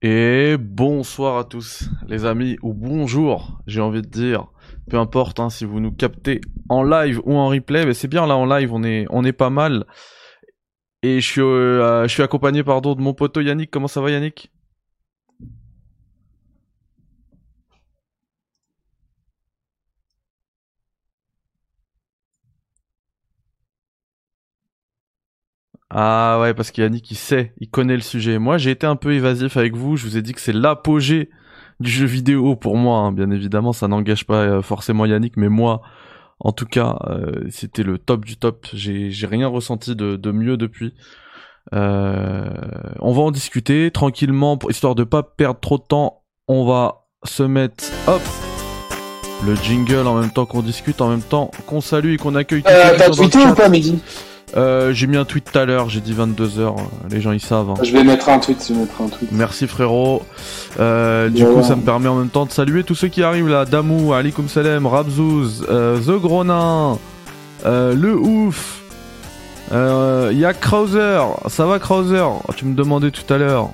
Et bonsoir à tous, les amis, ou bonjour, j'ai envie de dire. Peu importe hein, si vous nous captez en live ou en replay, mais c'est bien là en live, on est, on est pas mal. Et je suis, euh, je suis accompagné pardon de mon poteau Yannick. Comment ça va Yannick? Ah ouais, parce qu'Yannick, il sait, il connaît le sujet. Moi, j'ai été un peu évasif avec vous. Je vous ai dit que c'est l'apogée du jeu vidéo pour moi. hein. Bien évidemment, ça n'engage pas euh, forcément Yannick, mais moi, en tout cas, euh, c'était le top du top. J'ai j'ai rien ressenti de, de mieux depuis. Euh, on va en discuter tranquillement, pour, histoire de pas perdre trop de temps. On va se mettre, hop, le jingle en même temps qu'on discute, en même temps qu'on salue et qu'on accueille Euh, T'as tweeté ou pas, Mehdi? Euh, j'ai mis un tweet tout à l'heure, j'ai dit 22h, les gens ils savent. hein. Je vais mettre un tweet, je vais mettre un tweet. Merci frérot. Euh, du coup, ça me permet en même temps de saluer tous ceux qui arrivent là. Damou, Alikum Salem, Rabzouz, euh, The Gronin, euh, Le Ouf, euh, y a Krauser. Ça va Krauser? Tu me demandais tout à l'heure.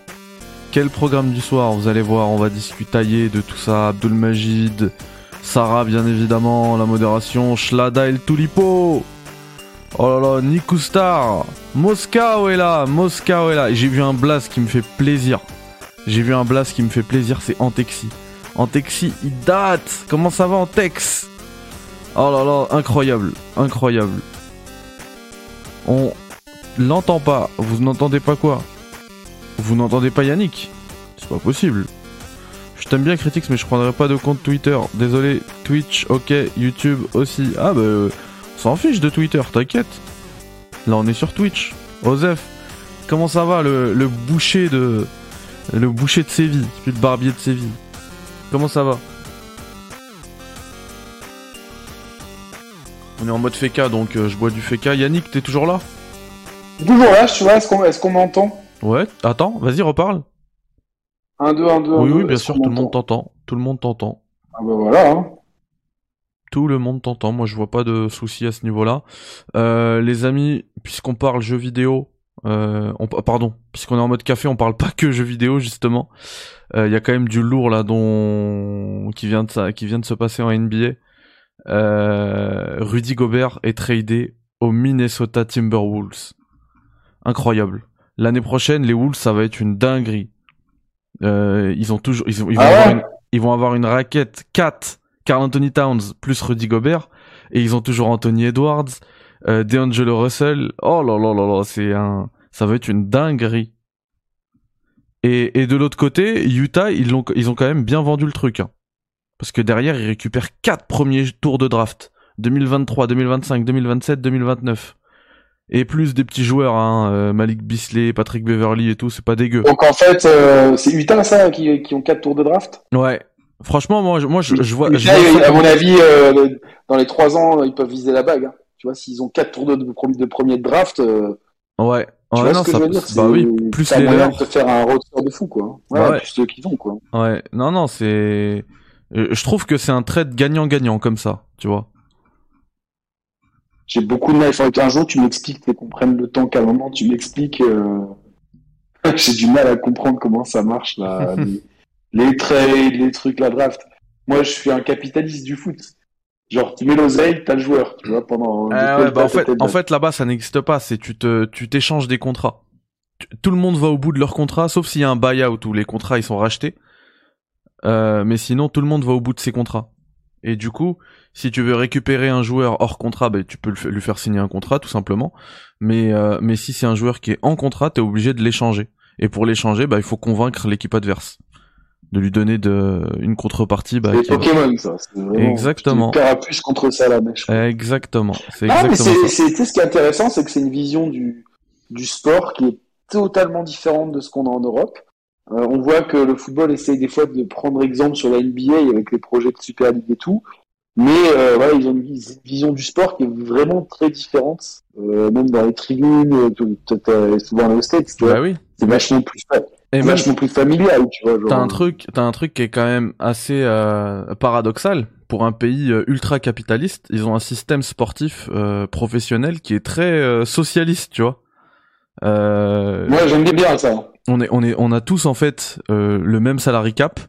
Quel programme du soir? Vous allez voir, on va discuter de tout ça. Abdul Majid, Sarah bien évidemment, la modération, Shlada El Tulipo. Oh là là, Nikustar, Moscow est là, Moscow est là. J'ai vu un blast qui me fait plaisir. J'ai vu un blast qui me fait plaisir, c'est Antexi. Antexi, il date Comment ça va Antex? Oh là là, incroyable, incroyable. On l'entend pas. Vous n'entendez pas quoi? Vous n'entendez pas Yannick? C'est pas possible. Je t'aime bien Critics, mais je prendrai pas de compte Twitter. Désolé, Twitch, ok, YouTube aussi. Ah bah, euh, s'en fiche de Twitter, t'inquiète. Là, on est sur Twitch. Osef, comment ça va le, le boucher de le boucher de Séville, puis le barbier de Séville? Comment ça va? On est en mode FK, donc euh, je bois du FK. Yannick, t'es toujours là? Toujours là, tu vois, est-ce qu'on est m'entend? Ouais. Attends, vas-y, reparle. 1, 2, 1, 2, 1, Oui, 2, oui, bien sûr, tout le monde t'entend. Tout le monde t'entend. Ah bah voilà, hein. Tout le monde t'entend. Moi, je vois pas de soucis à ce niveau-là. Euh, les amis, puisqu'on parle jeux vidéo, euh, on, pardon, puisqu'on est en mode café, on parle pas que jeux vidéo justement. Il y a quand même du lourd là, dont qui vient de ça, qui vient de se passer en NBA. Euh, Rudy Gobert est tradé au Minnesota Timberwolves. Incroyable. L'année prochaine, les Wolves, ça va être une dinguerie. Euh, ils ont toujours, ils, ont- ils vont Ah ouais? avoir une, ils vont avoir une raquette 4 Carl Anthony Towns plus Rudy Gobert et ils ont toujours Anthony Edwards, euh, D'Angelo Russell. Oh là là là là, c'est un, ça va être une dinguerie. Et, et de l'autre côté, Utah, ils l'ont, ils ont quand même bien vendu le truc, hein. parce que derrière ils récupèrent quatre premiers tours de draft 2023, 2025, 2027, 2029. Et plus des petits joueurs, hein, euh, Malik Bisley, Patrick Beverly et tout, c'est pas dégueu. Donc en fait, euh, c'est Utah, ça, qui, qui ont 4 tours de draft? Ouais. Franchement, moi, je, moi, je, je vois, je vois à mon avis, euh, dans les 3 ans, ils peuvent viser la bague. hein. Tu vois, s'ils ont 4 tours de, de, premier- draft, euh, Ouais. tu Ouais, vois non, ce que ça, je veux dire bah c'est- oui, plus les moyen de te faire un roster de fou, quoi. Ouais, Ouais. plus ceux qu'ils ont, quoi. Ouais. Non, non, c'est, je trouve que c'est un trade gagnant-gagnant comme ça, tu vois. J'ai beaucoup de mal. Il faudrait qu'un jour tu m'expliques, qu'on prenne le temps qu'à un moment tu m'expliques. euh, J'ai du mal à comprendre comment ça marche là. les, trades, les trucs, la draft. Moi, je suis un capitaliste du foot. Genre, tu mets l'oseille, t'as le joueur, tu vois, pendant. Ah ouais, bah en fait, en fait là-bas ça n'existe pas. C'est tu te, tu t'échanges des contrats. Tu- Tout le monde va au bout de leur contrat, sauf s'il y a un buyout où les contrats ils sont rachetés. Euh, mais sinon tout le monde va au bout de ses contrats. Et du coup, si tu veux récupérer un joueur hors contrat, bah, tu peux lui faire signer un contrat tout simplement. Mais euh, mais si c'est un joueur qui est en contrat, t'es obligé de l'échanger. Et pour l'échanger, bah il faut convaincre l'équipe adverse de lui donner de une contrepartie. Bah, c'est va- Pokémon, ça. vraiment- Exactement. Carapuce contre ça, la mèche. Exactement. C'est Ah, mais exactement c'est, ce qui est intéressant, c'est que c'est une vision du, du sport qui est totalement différente de ce qu'on a en Europe. Euh, on voit que le football essaye des fois de prendre exemple sur la NBA avec les projets de Super League et tout. Mais euh, voilà, ils ont une vis- vision du sport qui est vraiment très différente. Euh, même dans les tribunes, tu- tu- t'as souvent aux States, Bah oui. c'est vachement plus, fa- Et même vachement plus familial, tu vois. Genre, T'as un truc, t'as un truc qui est quand même assez euh, paradoxal pour un pays euh, ultra capitaliste. Ils ont un système sportif euh, professionnel qui est très euh, socialiste, tu vois. Euh, Moi, j'aime bien ça. on est, on est, on a tous en fait euh, le même salary cap.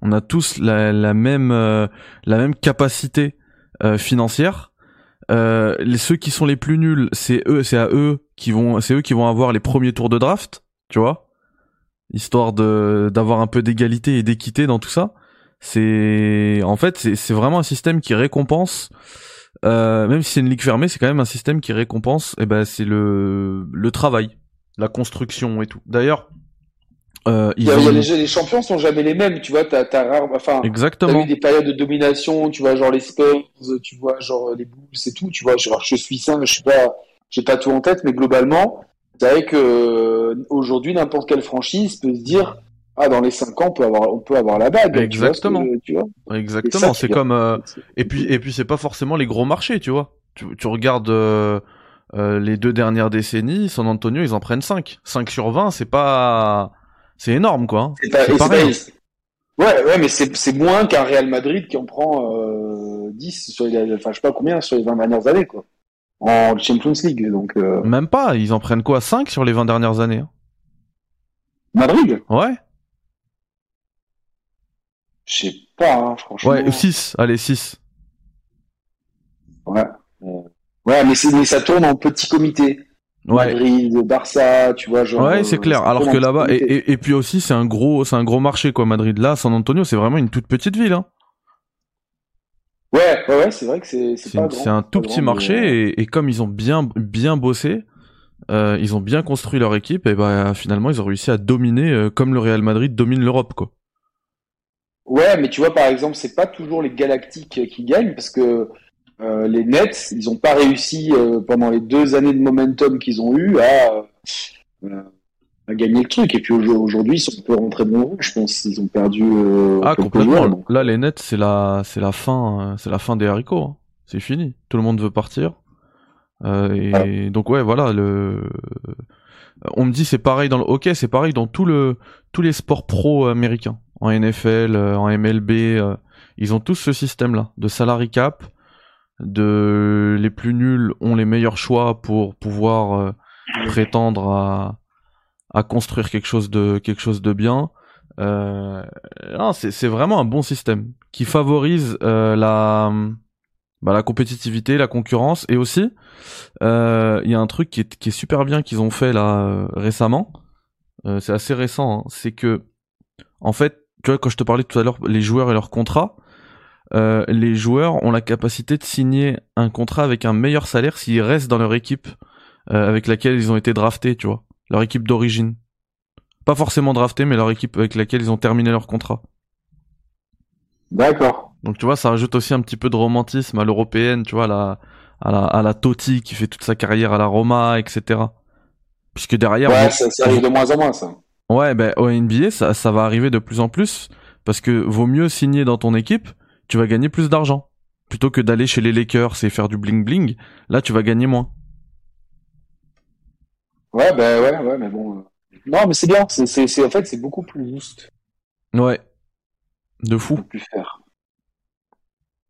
On a tous la, la même, euh, la même capacité euh, financière. Euh, les, ceux qui sont les plus nuls, c'est eux, c'est à eux qui vont, c'est eux qui vont avoir les premiers tours de draft, tu vois, histoire de d'avoir un peu d'égalité et d'équité dans tout ça. C'est, en fait, c'est, vraiment un système qui récompense. Euh, même si c'est une ligue fermée, c'est quand même un système qui récompense. Et eh ben, c'est le le travail, la construction et tout. D'ailleurs, euh, ils ont... les, les, champions sont jamais les mêmes, tu vois. T'as, t'as rare, enfin, exactement. T'as eu des périodes de domination, tu vois, genre les Spurs, tu vois, genre les Bulls et tout, tu vois. Genre, je suis sain, je suis pas, j'ai pas tout en tête, mais globalement, c'est vrai que euh, aujourd'hui, n'importe quelle franchise peut se dire, ah, dans les 5 ans, on peut avoir, on peut avoir la bague. Exactement. Tu vois, tu vois Exactement. C'est comme, euh... et puis, et puis, c'est pas forcément les gros marchés, tu vois. Tu, tu regardes. Euh... Euh, les deux dernières décennies, San Antonio, ils en prennent 5. 5 sur 20, c'est pas c'est énorme, quoi. Hein. C'est pas, ouais, ouais, mais c'est moins qu'un Real Madrid qui en prend euh, 10 sur les, enfin, je sais pas combien sur les 20 dernières années, quoi. En Champions League, donc. Euh... Même pas, ils en prennent quoi 5 sur les 20 dernières années hein Madrid? Ouais. Je sais pas, hein, franchement. Ouais, 6, allez, 6. Ouais. Ouais, mais, mais ça tourne en petit comité. Ouais. Madrid, Barça, tu vois, genre. Ouais, c'est clair. Alors que là-bas, et, et, et, puis aussi, c'est un gros, c'est un gros marché, quoi, Madrid. Là, San Antonio, c'est vraiment une toute petite ville, hein. Ouais, ouais, ouais c'est vrai que c'est, c'est un tout petit marché, et, et, comme ils ont bien, bien bossé, euh, ils ont bien construit leur équipe, et bah, finalement, ils ont réussi à dominer, euh, comme le Real Madrid domine l'Europe, quoi. Ouais, mais tu vois, par exemple, c'est pas toujours les Galactiques qui gagnent, parce que euh, les Nets, ils n'ont pas réussi euh, pendant les deux années de momentum qu'ils ont eu à, euh, à, gagner le truc. Et puis aujourd'hui, ils sont peu rentrés dans Je pense ils ont perdu. ah complètement. Là, les Nets, c'est la, c'est la fin, c'est la fin des haricots. Hein. C'est fini. Tout le monde veut partir. et ah. donc ouais, voilà le. On me dit c'est pareil dans le hockey, c'est pareil dans tout le tous les sports pro américains, en NFL, en MLB, ils ont tous ce système-là de salary cap de les plus nuls ont les meilleurs choix pour pouvoir euh, prétendre à, à construire quelque chose de quelque chose de bien. Euh, c'est vraiment un bon système qui favorise euh, la bah, la compétitivité, la concurrence et aussi euh, il y a un truc qui est, qui est super bien qu'ils ont fait là récemment. c'est assez récent, hein. c'est que en fait, tu vois quand je te parlais tout à l'heure les joueurs et leurs contrats, euh, les joueurs ont la capacité de signer un contrat avec un meilleur salaire s'ils restent dans leur équipe euh, avec laquelle ils ont été draftés, tu vois, leur équipe d'origine. Pas forcément draftés, mais leur équipe avec laquelle ils ont terminé leur contrat. D'accord. Donc tu vois, ça rajoute aussi un petit peu de romantisme à l'européenne, tu vois, à la, à la, à la Totti qui fait toute sa carrière à la Roma, etc. Puisque derrière... Ouais, ça, arrive de moins en moins, ça. Ouais, ben au NBA, ça, ça va arriver de plus en plus, parce que vaut mieux signer dans ton équipe tu vas gagner plus d'argent. Plutôt que d'aller chez les Lakers et faire du bling bling, là tu vas gagner moins. Ouais, bah ouais, ouais, mais bon. Euh, non, mais c'est bien. C'est, c'est, en fait, c'est beaucoup plus juste. Ouais. De fou. Plus faire.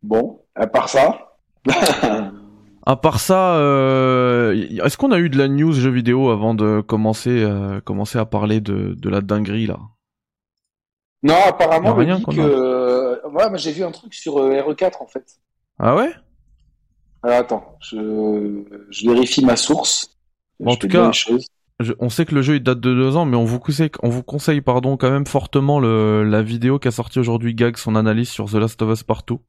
Bon, à part ça. à part ça, euh... est-ce qu'on a eu de la news jeux vidéo avant de commencer, euh, commencer à parler de, de la dinguerie là? Non, apparemment, dit que ouais, mais j'ai vu un truc sur euh, RE4 en fait. Ah ouais? Alors attends, je, je vérifie ma source. En tout cas, on sait que le jeu il date de deux ans, mais on vous conseille, on vous conseille pardon quand même fortement le, la vidéo qu'a sorti aujourd'hui Gag, son analyse sur The Last of Us Partout.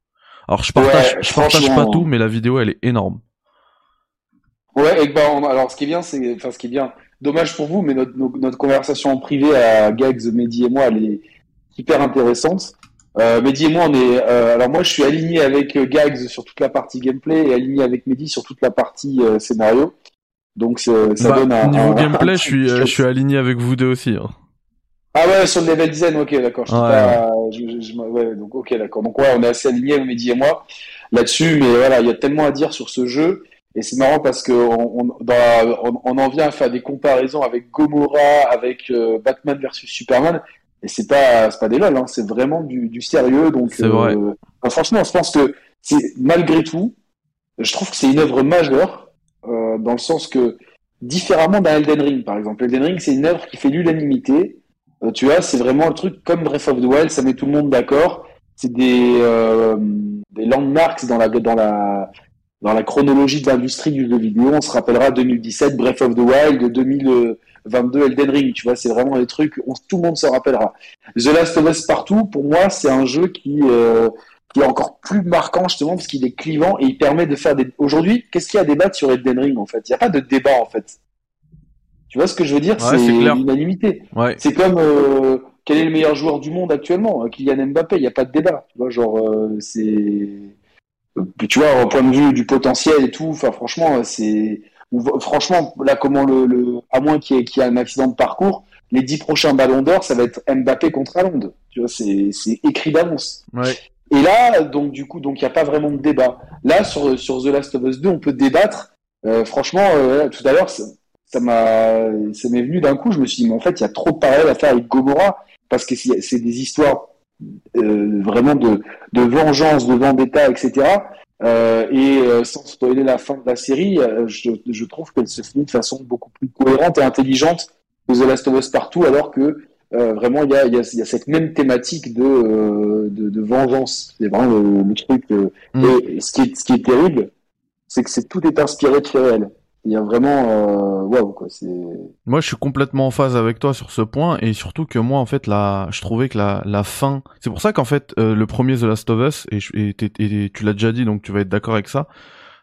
Alors je partage, je partage pas tout, mais la vidéo elle est énorme. Ouais, et ben, alors ce qui est bien, c'est, enfin ce qui est bien, dommage pour vous, mais notre, notre, conversation en privé à Gags, Mehdi et moi, elle est hyper intéressante. Euh, Mehdi et moi, on est. Euh, alors moi, je suis aligné avec euh, Gags sur toute la partie gameplay et aligné avec Mehdi sur toute la partie euh, scénario. Donc ça bah, donne un. Niveau gameplay, je suis, je suis aligné avec vous deux aussi. Hein. Ah ouais, sur le level design, ok, d'accord. Je ouais. Pas, je, je, ouais, donc ok, d'accord. Donc ouais, on est assez alignés, Mehdi et moi, là-dessus. Mais voilà, il y a tellement à dire sur ce jeu. Et c'est marrant parce que on, on, on, en vient à faire des comparaisons avec Gomorrah, avec Batman versus Superman. Et c'est pas, c'est pas des lol, hein, c'est vraiment du, du, sérieux. Donc, euh, franchement, je pense que c'est malgré tout, je trouve que c'est une œuvre majeure euh, dans le sens que différemment d'un Elden Ring, par exemple. Elden Ring, c'est une œuvre qui fait l'unanimité. Euh, tu vois, c'est vraiment le truc comme Breath of the Wild, ça met tout le monde d'accord. C'est des, euh, des landmarks dans la, dans la, dans la chronologie de l'industrie du jeu vidéo. On se rappellera 2017, Breath of the Wild, 2022, Elden Ring. Tu vois, c'est vraiment des trucs, on, tout le monde se rappellera. The Last of Us Partout, pour moi, c'est un jeu qui, euh, qui est encore plus marquant justement parce qu'il est clivant et il permet de faire des. Aujourd'hui, qu'est-ce qu'il y a à débattre sur Elden Ring en fait? Il n'y a pas de débat en fait. Tu vois ce que je veux dire? Ouais, C'est c'est l'unanimité. Ouais. C'est comme euh, quel est le meilleur joueur du monde actuellement? Kylian Mbappé, il n'y a pas de débat. Tu vois, genre, euh, c'est. euh, Tu vois, au point de vue du potentiel et tout, enfin, franchement, c'est. ou- Franchement, là, comment le. le... À moins qu'il y, ait- qu'il y ait un accident de parcours, les dix prochains ballons d'or, ça va être Mbappé contre Hollande. Tu vois, c'est c'est écrit d'avance. Ouais. Et là, donc, du coup, donc, il n'y a pas vraiment de débat. Là, sur, sur The Last of Us 2, on peut débattre. Euh, franchement, euh, tout à l'heure, ça m'a, ça m'est venu d'un coup. Je me suis dit, mais en fait, il y a trop de parallèles à faire avec Gomorrah parce que c'est c'est des histoires euh, vraiment de, de vengeance, de vendetta, etc. Euh, et euh, sans spoiler la fin de la série, euh, je, je trouve qu'elle se finit de façon beaucoup plus cohérente et intelligente que The Last of Us Partout, alors que euh, vraiment il y a, il y, a, il y a cette même thématique de, euh, de, de vengeance. C'est vraiment le, le truc. euh, Mm. Et ce qui est, ce qui est terrible, c'est que c'est tout est inspiré de faits réels. Il y a vraiment, waouh quoi. C'est Moi, je suis complètement en phase avec toi sur ce point, et surtout que moi, en fait, la, je trouvais que la, la fin, c'est pour ça qu'en fait, le premier The Last of Us, et, tu l'as déjà dit, donc tu vas être d'accord avec ça,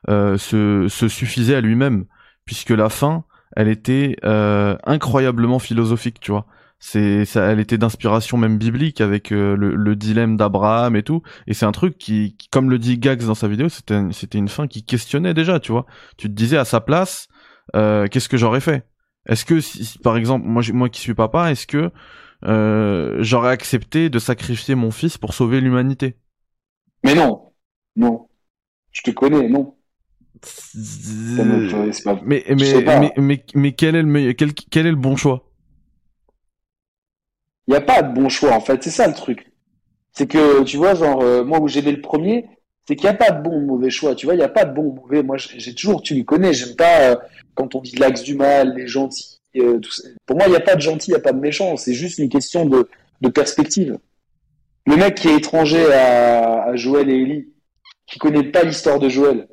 se, se suffisait à lui-même, puisque la fin, elle était incroyablement philosophique, tu vois. C'est, ça, elle était d'inspiration même biblique avec euh, le, le dilemme d'Abraham et tout. Et c'est un truc qui, qui, comme le dit Gags dans sa vidéo, c'était, c'était une fin qui questionnait déjà, tu vois. Tu te disais à sa place, euh, qu'est-ce que j'aurais fait? Est-ce que, si, par exemple, moi, moi qui suis papa, est-ce que euh, j'aurais accepté de sacrifier mon fils pour sauver l'humanité? Mais non, non. Je te connais, non. Mais mais, mais mais mais quel est le meilleur- quel quel est le bon choix? Il n'y a pas de bon choix, en fait. C'est ça le truc. C'est que, tu vois, genre, euh, moi où j'aimais le premier, c'est qu'il n'y a pas de bon ou mauvais choix. Tu vois, il n'y a pas de bon ou mauvais. Moi, j'ai toujours, tu me connais, j'aime pas euh, quand on dit l'axe du mal, les gentils. euh. Pour moi, il n'y a pas de gentil, il n'y a pas de méchant. C'est juste une question de, de perspective. Le mec qui est étranger à, Joël et Ellie, qui connaît pas l'histoire de Joël,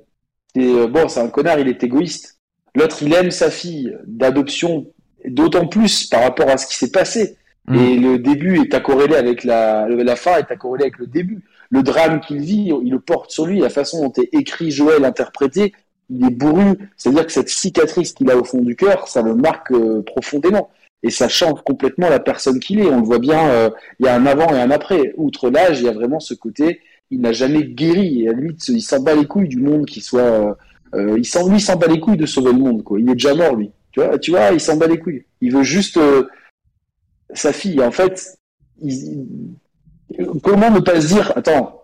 c'est bon, c'est un connard, il est égoïste. L'autre, il aime sa fille d'adoption, d'autant plus par rapport à ce qui s'est passé. Mm. Et le début est accorrélé avec la, la fin est accorrélée avec le début. Le drame qu'il vit, il le porte sur lui. La façon dont est écrit Joël, interprété, il est bourru. C'est-à-dire que cette cicatrice qu'il a au fond du cœur, ça le marque euh, profondément. Et ça change complètement la personne qu'il est. On le voit bien, euh, il y a un avant et un après. Outre l'âge, il y a vraiment ce côté, il n'a jamais guéri. Et à la limite, il s'en bat les couilles du monde qui soit... euh, euh, il s'en, lui, s'en bat les couilles de sauver le monde. Quoi. Il est déjà mort, lui. Tu vois, tu vois il s'en bat les couilles. Il veut juste... euh, sa fille. En fait, il- comment ne pas se dire, attends,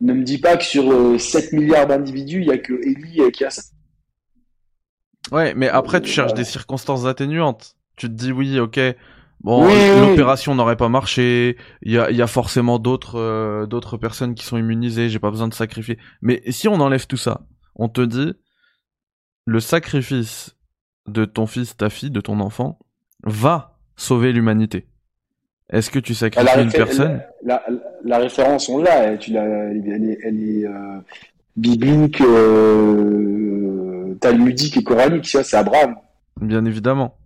ne me dis pas que sur euh, 7 milliards d'individus, il y a que Ellie euh, qui a ça. Ouais, mais après tu cherches voilà. des circonstances atténuantes. Tu te dis oui, ok, bon, Oui, oui, l'opération n'aurait pas marché. Il y a, y a forcément d'autres, euh, d'autres personnes qui sont immunisées. J'ai pas besoin de sacrifier. Mais si on enlève tout ça, on te dit le sacrifice de ton fils, ta fille, de ton enfant va sauver l'humanité. Est-ce que tu sacrifies La, une personne la, la- la référence, on l'a, elle, est- elle est, elle est, euh, biblique, euh, talmudique et coranique, vois, c'est Abraham. Bien évidemment.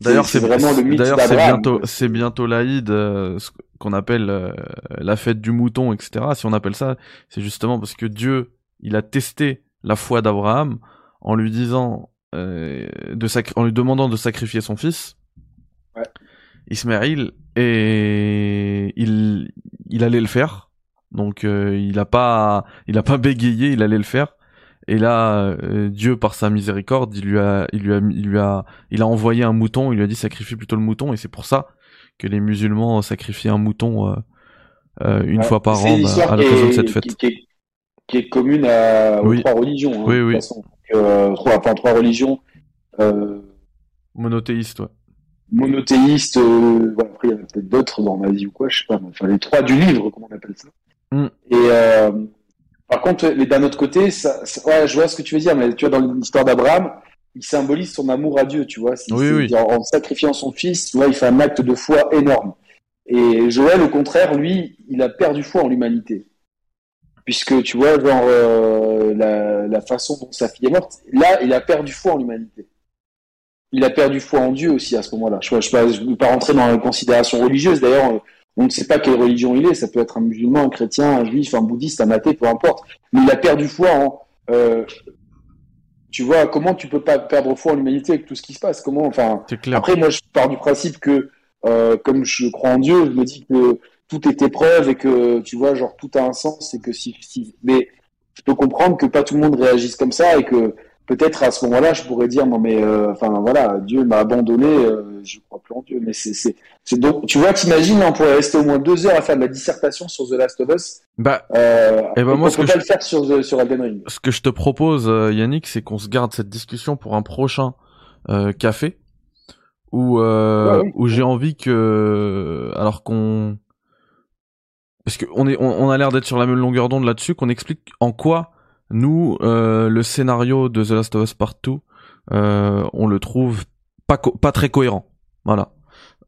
D'ailleurs, C'est- vraiment le mythe D'ailleurs, c'est bientôt, c'est bientôt l'Aïd, euh, ce qu'on appelle euh, la fête du mouton, etc. Si on appelle ça, c'est justement parce que Dieu, il a testé la foi d'Abraham en lui disant, de en lui demandant de sacrifier son fils. Ismaël, et il, il allait le faire. Donc, euh, il a pas, il a pas bégayé, il allait le faire. Et là, euh, Dieu, par sa miséricorde, il lui a, il lui a, il lui a, il a envoyé un mouton, il lui a dit sacrifie plutôt le mouton, et c'est pour ça que les musulmans sacrifient un mouton euh, une Ouais. fois par an bah, à l'occasion de cette fête. Qui, qui est, qui est commune à, aux Oui. trois religions. hein, Oui, de oui. façon. Donc, trois, enfin, trois religions. Euh, Monothéiste, ouais. Monothéiste, euh, voilà, après il y en a peut-être d'autres dans ma vie ou quoi, je sais pas, mais enfin les trois du livre, comment on appelle ça. Mm. Et euh, par contre, mais d'un autre côté, ça, ça- ouais, je vois ce que tu veux dire, mais tu vois dans l'histoire d'Abraham, il symbolise son amour à Dieu, tu vois. Oui, oui. En, en sacrifiant son fils, tu vois, il fait un acte de foi énorme. Et Joël, au contraire, lui, il a perdu foi en l'humanité. Puisque, tu vois, genre, euh, la, la façon dont sa fille est morte, là, il a perdu foi en l'humanité. Il a perdu foi en Dieu aussi à ce moment-là. Je ne veux pas rentrer dans la considération religieuse. D'ailleurs, on ne sait pas quelle religion il est. Ça peut être un musulman, un chrétien, un juif, un bouddhiste, un athée, peu importe. Mais il a perdu foi en... euh, tu vois, comment tu peux pas perdre foi en l'humanité avec tout ce qui se passe? Comment, enfin, C'est clair. après, moi, je pars du principe que, euh, comme je crois en Dieu, je me dis que tout est épreuve et que, tu vois, genre, tout a un sens et que si, si, mais je peux comprendre que pas tout le monde réagisse comme ça et que peut-être à ce moment-là, je pourrais dire, non, mais, euh, enfin, voilà, Dieu m'a abandonné, euh, je crois plus en Dieu. Mais c'est, donc, tu vois, t'imagines, on pourrait rester au moins deux heures à faire de la dissertation sur The Last of Us. Bah, Euh, Eh ben, et moi, on ce peut que pas je- le faire sur, sur Elden Ring. ce que je te propose, euh, Yannick, c'est qu'on se garde cette discussion pour un prochain euh, café où euh, Ouais, oui. où j'ai envie que alors qu'on parce que on est on, on a l'air d'être sur la même longueur d'onde là-dessus qu'on explique en quoi nous euh, le scénario de The Last of Us Part 2 euh, on le trouve pas co- pas très cohérent. Voilà.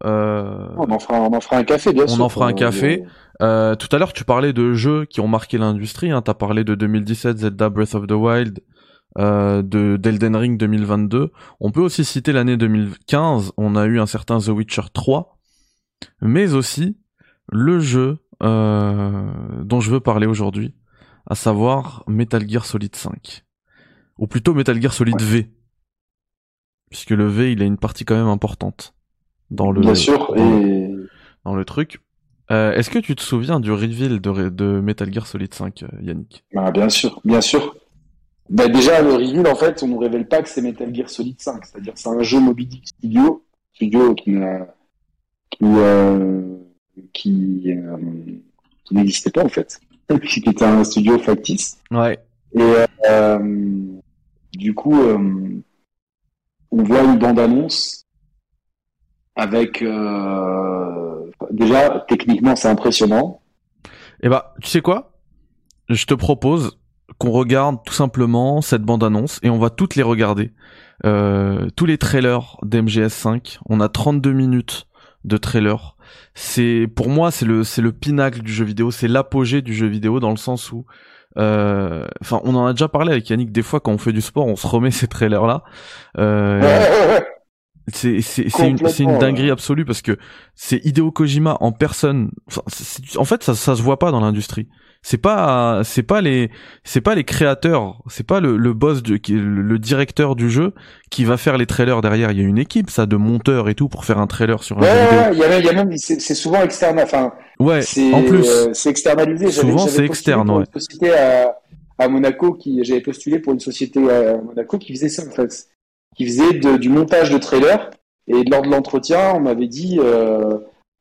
Euh, On en fera, on en fera un café, bien On sûr. en fera un café. Euh, tout à l'heure, tu parlais de jeux qui ont marqué l'industrie. Hein. T'as parlé de 2017 Zelda Breath of the Wild, euh, de d'Elden Ring 2022. On peut aussi citer l'année 2015. On a eu un certain The Witcher 3, mais aussi le jeu euh, dont je veux parler aujourd'hui, à savoir Metal Gear Solid 5, ou plutôt Metal Gear Solid V, puisque le V, il a une partie quand même importante dans le Bien sûr, dans le- et dans le truc. Euh, Est-ce que tu te souviens du reveal de, de Metal Gear Solid 5, euh, Yannick? Bah, bien sûr, bien sûr. Bah, déjà, le reveal, en fait, on nous révèle pas que c'est Metal Gear Solid 5. C'est-à-dire, c'est un jeu Moby Dick Studio, studio qui n'a- qui, euh, qui, euh, qui n'existait pas, en fait. Qui était un studio factice. Ouais. Et euh, du coup, euh, on voit une bande-annonce avec euh, déjà techniquement c'est impressionnant. Et bah, tu sais quoi? Je te propose qu'on regarde tout simplement cette bande-annonce et on va toutes les regarder. Euh, tous les trailers d'MGS5, on a 32 minutes de trailers. C'est pour moi c'est le c'est le pinacle du jeu vidéo, c'est l'apogée du jeu vidéo dans le sens où euh, enfin on en a déjà parlé avec Yannick des fois quand on fait du sport, on se remet ces trailers là. Euh. C'est c'est c'est une, c'est une dinguerie absolue parce que c'est Hideo Kojima en personne. En fait, ça ça se voit pas dans l'industrie. C'est pas c'est pas les c'est pas les créateurs, c'est pas le, le boss le, le directeur du jeu qui va faire les trailers derrière. Il y a une équipe ça de monteurs et tout pour faire un trailer sur un Ouais, jeu ouais, vidéo. ouais, il y a il y a même c'est souvent externe. Enfin, Ouais, en plus. euh, c'est externalisé. Souvent, c'est externe, pour ouais. Une société à, à Monaco qui j'avais postulé pour une société à Monaco qui faisait ça en fait, qui faisait de- du montage de trailers. Et lors de l'entretien, on m'avait dit, euh,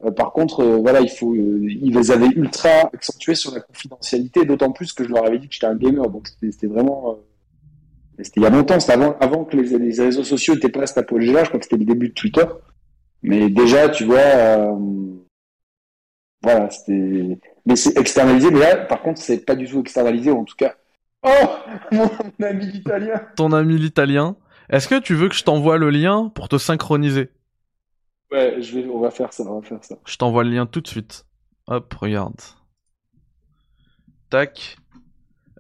par contre, euh, voilà, il faut, euh, ils avaient ultra accentué sur la confidentialité, d'autant plus que je leur avais dit que j'étais un gamer, donc c'était vraiment, euh, c'était il y a longtemps, c'était avant, que les, les réseaux sociaux n'étaient pas à cet apogée-là. Je crois que c'était le début de Twitter. Mais déjà, tu vois, euh, voilà, c'était, mais c'est externalisé. Mais là, par contre, c'est pas du tout externalisé, en tout cas. Oh, mon ami italien. Ton ami l'italien. Est-ce que tu veux que je t'envoie le lien pour te synchroniser? Ouais, je vais, on va faire ça, on va faire ça. Je t'envoie le lien tout de suite. Hop, regarde. Tac.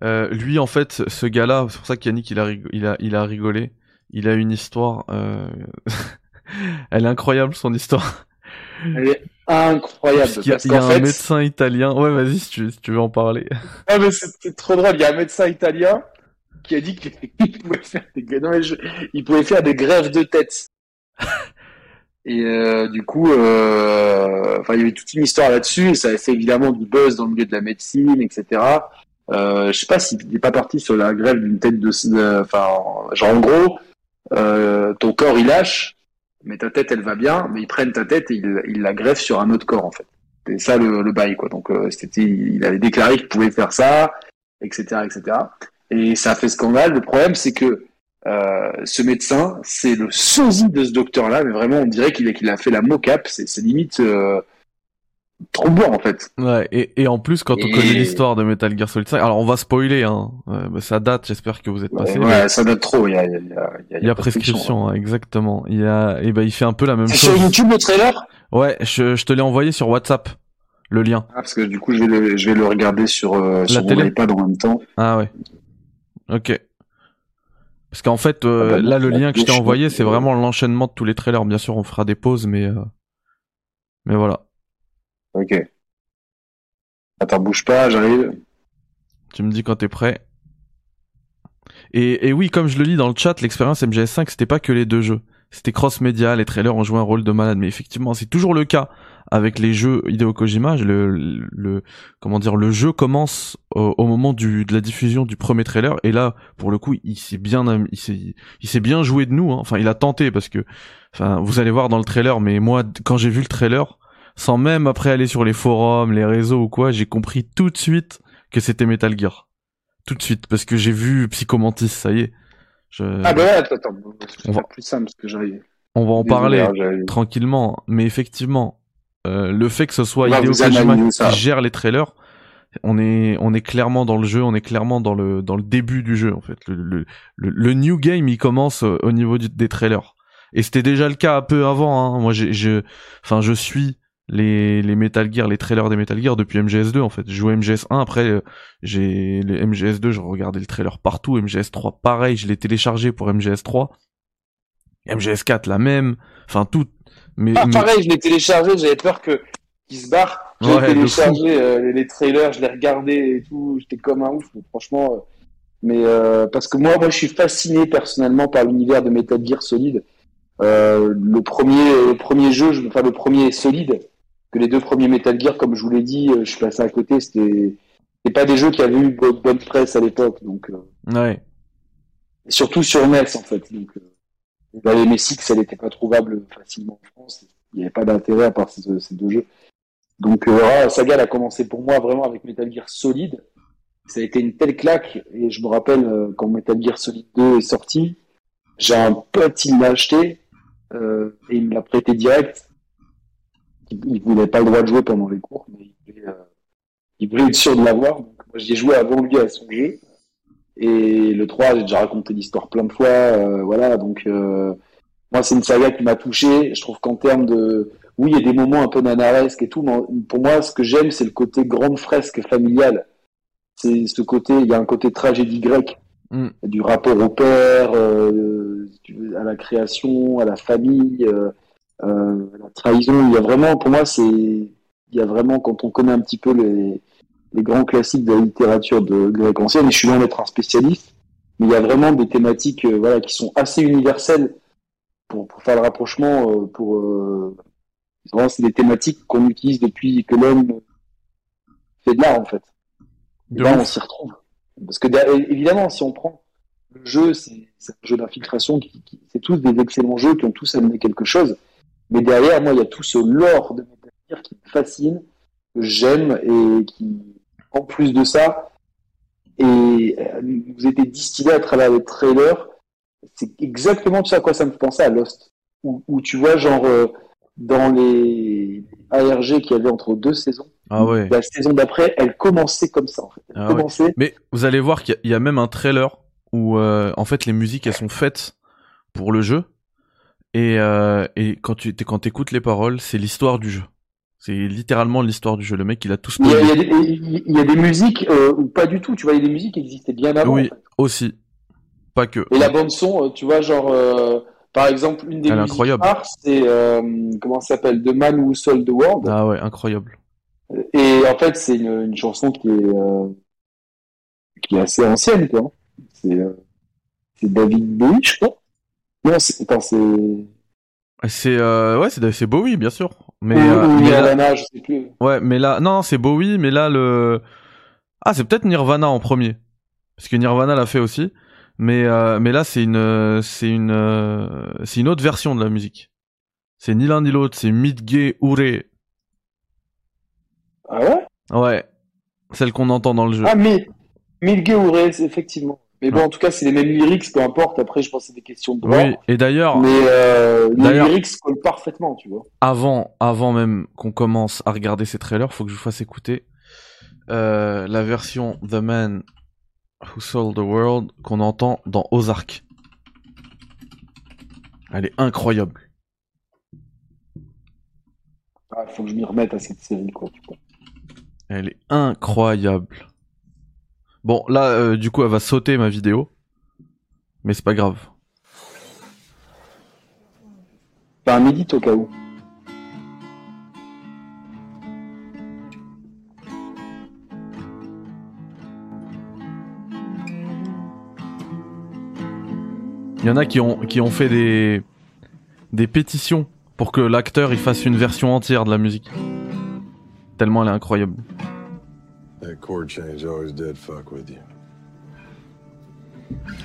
Euh, lui, en fait, ce- gars-là, c'est pour ça qu'Yannick, il a, il, a, il a rigolé. Il a une histoire. euh, Elle est incroyable, son histoire. Elle est incroyable. Parce qu'il y a, parce il y a un fait, médecin italien. Ouais, vas-y, si tu, si tu veux en parler. Ah, mais c'est trop drôle. Il y a un médecin italien qui a dit qu'il pouvait faire des, non, mais je- il pouvait faire des grèves de tête. Et euh, du coup, euh, enfin, il y avait toute une histoire là-dessus, ça a fait évidemment du buzz dans le milieu de la médecine, etc. Euh, je sais pas s'il n'est pas parti sur la grève d'une tête de, enfin, genre en gros, euh, ton corps il lâche, mais ta tête elle va bien, mais ils prennent ta tête et ils, la greffent sur un autre corps en fait. C'est ça le, le bail quoi. Donc euh, c'était, il avait déclaré qu'il pouvait faire ça, etc., etc. Et ça a fait scandale. Le problème c'est que euh, ce médecin, c'est le sosie de ce docteur-là, mais vraiment on dirait qu'il a, qu'il a fait la mocap. C'est, c'est limite euh, trop bien en fait. Ouais, et, et en plus, quand on connaît l'histoire de Metal Gear Solid 5, alors on va spoiler, hein. euh, bah, ça date, j'espère que vous êtes passé. Ouais, ça date trop. Il y a, il y a, il y a, Il y a prescription, hein, exactement. Il y a, et ben il fait un peu la même C'est sur chose. YouTube le trailer? Ouais, je, je te l'ai envoyé sur WhatsApp, le lien. ah, Parce que du coup, je vais le, je vais le regarder sur, euh, sur mon iPad en même temps. Ah ouais. Ok. Parce qu'en fait, euh, Ah bah là, le lien que je t'ai envoyé, euh, c'est vraiment l'enchaînement de tous les trailers. Bien sûr, on fera des pauses, mais euh, mais voilà. Ok. Attends, bouge pas, j'arrive. Tu me dis quand t'es prêt. Et, et oui, comme je le lis dans le chat, l'expérience MGS5, c'était pas que les deux jeux. C'était cross-média, les trailers ont joué un rôle de malade. Mais effectivement, c'est toujours le cas avec les jeux Hideo Kojima. Le, comment dire, le jeu commence au, moment de la diffusion du premier trailer. Et là, pour le coup, il s'est bien, il s'est, il s'est bien joué de nous. hein. Enfin, il a tenté parce que, enfin, vous allez voir dans le trailer. Mais moi, quand j'ai vu le trailer, sans même après aller sur les forums, les réseaux ou quoi, j'ai compris tout de suite que c'était Metal Gear. Tout de suite, parce que j'ai vu Psychomantis, ça y est. Je... Ah bah ouais, attends, On va- plus simple parce que j'arrive. On va en Désolé, parler hein, tranquillement, mais effectivement, euh, le fait que ce soit Hideo Kojima qui gère les trailers, on est on est clairement dans le jeu, on est clairement dans le dans le début du jeu en fait. Le le, le, le new game il commence euh, au niveau du- des trailers. Et c'était déjà le cas un peu avant. Hein. Moi j'ai je enfin je suis les les Metal Gear, les trailers des Metal Gear depuis MGS2 en fait. Je jouais MGS 1 après euh, j'ai les MGS2, je regardais le trailer partout, MGS3 pareil, je l'ai téléchargé pour MGS3. MGS4 la même, enfin tout mais, Ah, mais- pareil, je l'ai téléchargé, j'avais peur que qu'il se barre. J'ai Ouais, téléchargé euh, les, trailers, je les regardais et tout, j'étais comme un ouf, mais franchement. euh, mais euh, parce que moi, moi, je suis fasciné personnellement par l'univers de Metal Gear Solid. Euh, le premier, le premier jeu, je- enfin le premier Solid, que les deux premiers Metal Gear, comme je vous l'ai dit, euh, je suis passé à côté. C'était, c'était pas des jeux qui avaient eu bo- bonne presse à l'époque, donc euh, ouais. et surtout sur NES en fait. Donc, euh, dans les MSX, elle n'était pas trouvable facilement en France. Il n'y avait pas d'intérêt à part ces, ces deux jeux. Donc, euh, voilà, saga elle a commencé pour moi vraiment avec Metal Gear Solid. Ça a été une telle claque. Et je me rappelle euh, quand Metal Gear Solid 2 est sorti, j'ai un pote, il l'a acheté euh, et il me l'a prêté direct. Il, voulait pas le droit de jouer pendant les cours, mais il voulait, euh, il voulait être sûr de l'avoir. Donc, moi, j'y ai joué avant lui à son jeu. Et le 3, j'ai déjà raconté l'histoire plein de fois, euh, voilà, donc euh, moi c'est une saga qui m'a touché. Je trouve qu'en termes de, oui, il y a des moments un peu nanaresques et tout, mais pour moi, ce que j'aime, c'est le côté grande fresque familiale. C'est ce côté, il y a un côté tragédie grecque, Mm. du rapport au père, euh, à la création, à la famille, euh, la trahison. Il y a vraiment, pour moi, c'est, il y a vraiment quand on connaît un petit peu les les grands classiques de la littérature de grecque ancienne, et je suis loin d'être un spécialiste, mais il y a vraiment des thématiques euh, voilà, qui sont assez universelles pour, pour faire le rapprochement. euh, pour, euh, vraiment, c'est des thématiques qu'on utilise depuis que l'homme fait de l'art, en fait. Et là, on s'y retrouve. Parce que évidemment, si on prend le jeu, c'est c'est un jeu d'infiltration, qui, qui- c'est tous des excellents jeux qui ont tous amené quelque chose. Mais derrière, moi, il y a tout ce lore de Metal qui me fascine, que j'aime et qui, en plus de ça, et euh, vous été distillé à travers les trailers. C'est exactement ce à quoi ça me fait penser à Lost. Où, où tu vois, genre, euh, dans les ARG qu'il y avait entre deux saisons, Ah ouais. la saison d'après, elle commençait comme ça, en fait. Elle Ah ouais. commençait. Mais vous allez voir qu'il y, y a même un trailer où euh, en fait les musiques elles sont faites pour le jeu et euh, et quand tu quand t'écoutes les paroles c'est l'histoire du jeu. C'est littéralement l'histoire du jeu. Le mec il a tout a, il y spoilé. a des, il y a des musiques, euh, ou pas du tout, tu vois, il y a des musiques qui existaient bien avant. Oui, en fait. aussi. Pas que. Et la bande son, euh, tu vois, genre, euh, par exemple, une des Elle musiques incroyable. c'est, euh, comment ça s'appelle, The Man Who Sold the World. Ah ouais, incroyable. Et en fait, c'est une, une chanson qui est, euh, qui est assez ancienne, quoi. C'est, euh, c'est David Bowie, je crois. Non, c'est, euh, ouais, c'est c'est Bowie bien sûr. Mais, ou euh, mais là, Nirvana, je sais plus. ouais, mais là non, c'est Bowie mais là le Ah, c'est peut-être Nirvana en premier. Parce que Nirvana l'a fait aussi. Mais euh, mais là c'est une c'est une c'est une autre version de la musique. C'est ni l'un ni l'autre, c'est Midgay Ure. Ah ouais? Ouais. Celle qu'on entend dans le jeu. Ah, mais, Milge Ouré, c'est effectivement. Mais bon, en tout cas, c'est les mêmes lyrics, peu importe. Après, je pense que c'est des questions de droit. Oui, et d'ailleurs, Mais euh, les lyrics collent parfaitement, tu vois. avant, avant même qu'on commence à regarder ces trailers, faut que je vous fasse écouter euh, la version The Man Who Sold the World qu'on entend dans Ozark. Elle est incroyable. Ah, faut que je m'y remette à cette série, quoi. Tu vois. Elle est incroyable. Bon, là, euh, du coup, elle va sauter ma vidéo. Mais c'est pas grave. Fais un médit au cas où. Il y en a qui ont, qui ont fait des, des pétitions pour que l'acteur il fasse une version entière de la musique. Tellement elle est incroyable. That chord change always did fuck with you.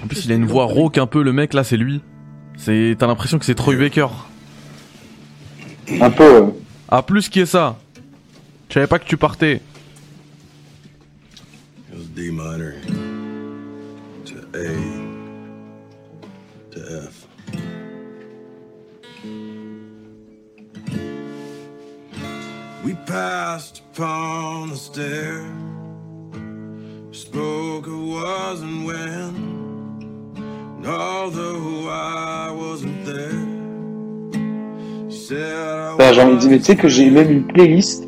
En plus, il a une voix rauque un peu, le mec là, c'est lui. C'est, t'as l'impression que c'est Troy Baker. Un peu. Ah, plus qui est ça Je savais pas que tu partais. It was D minor to A to F. We passed upon the stair. Spoke of was and when. And although I wasn't there, said I j'ai envie de dire, mais tu sais que j'ai même une playlist.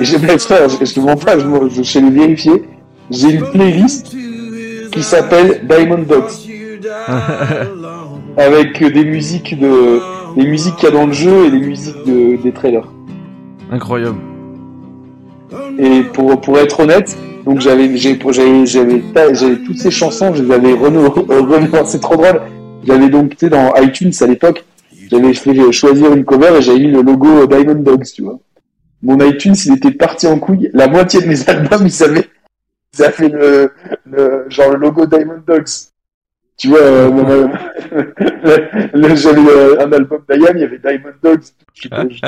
j'ai mais frère, je, je te mens pas, je, je, je l'ai vérifié. J'ai une playlist qui s'appelle Diamond Dogs. avec euh, des musiques de les musiques qu'il y a dans le jeu et les musiques de, des trailers. Incroyable. Et pour pour être honnête, donc j'avais j'avais toutes ces chansons, je les avais renou renou c'est trop drôle. J'avais donc tu sais dans iTunes à l'époque, j'avais fait choisir une cover et j'avais mis le logo Diamond Dogs, tu vois. Mon iTunes, il était parti en couille. La moitié de mes albums, ils avaient ils avaient le, le genre le logo Diamond Dogs. Tu vois, euh, le- j'avais euh, un album d'Ayam, il y avait Diamond Dogs. Je je-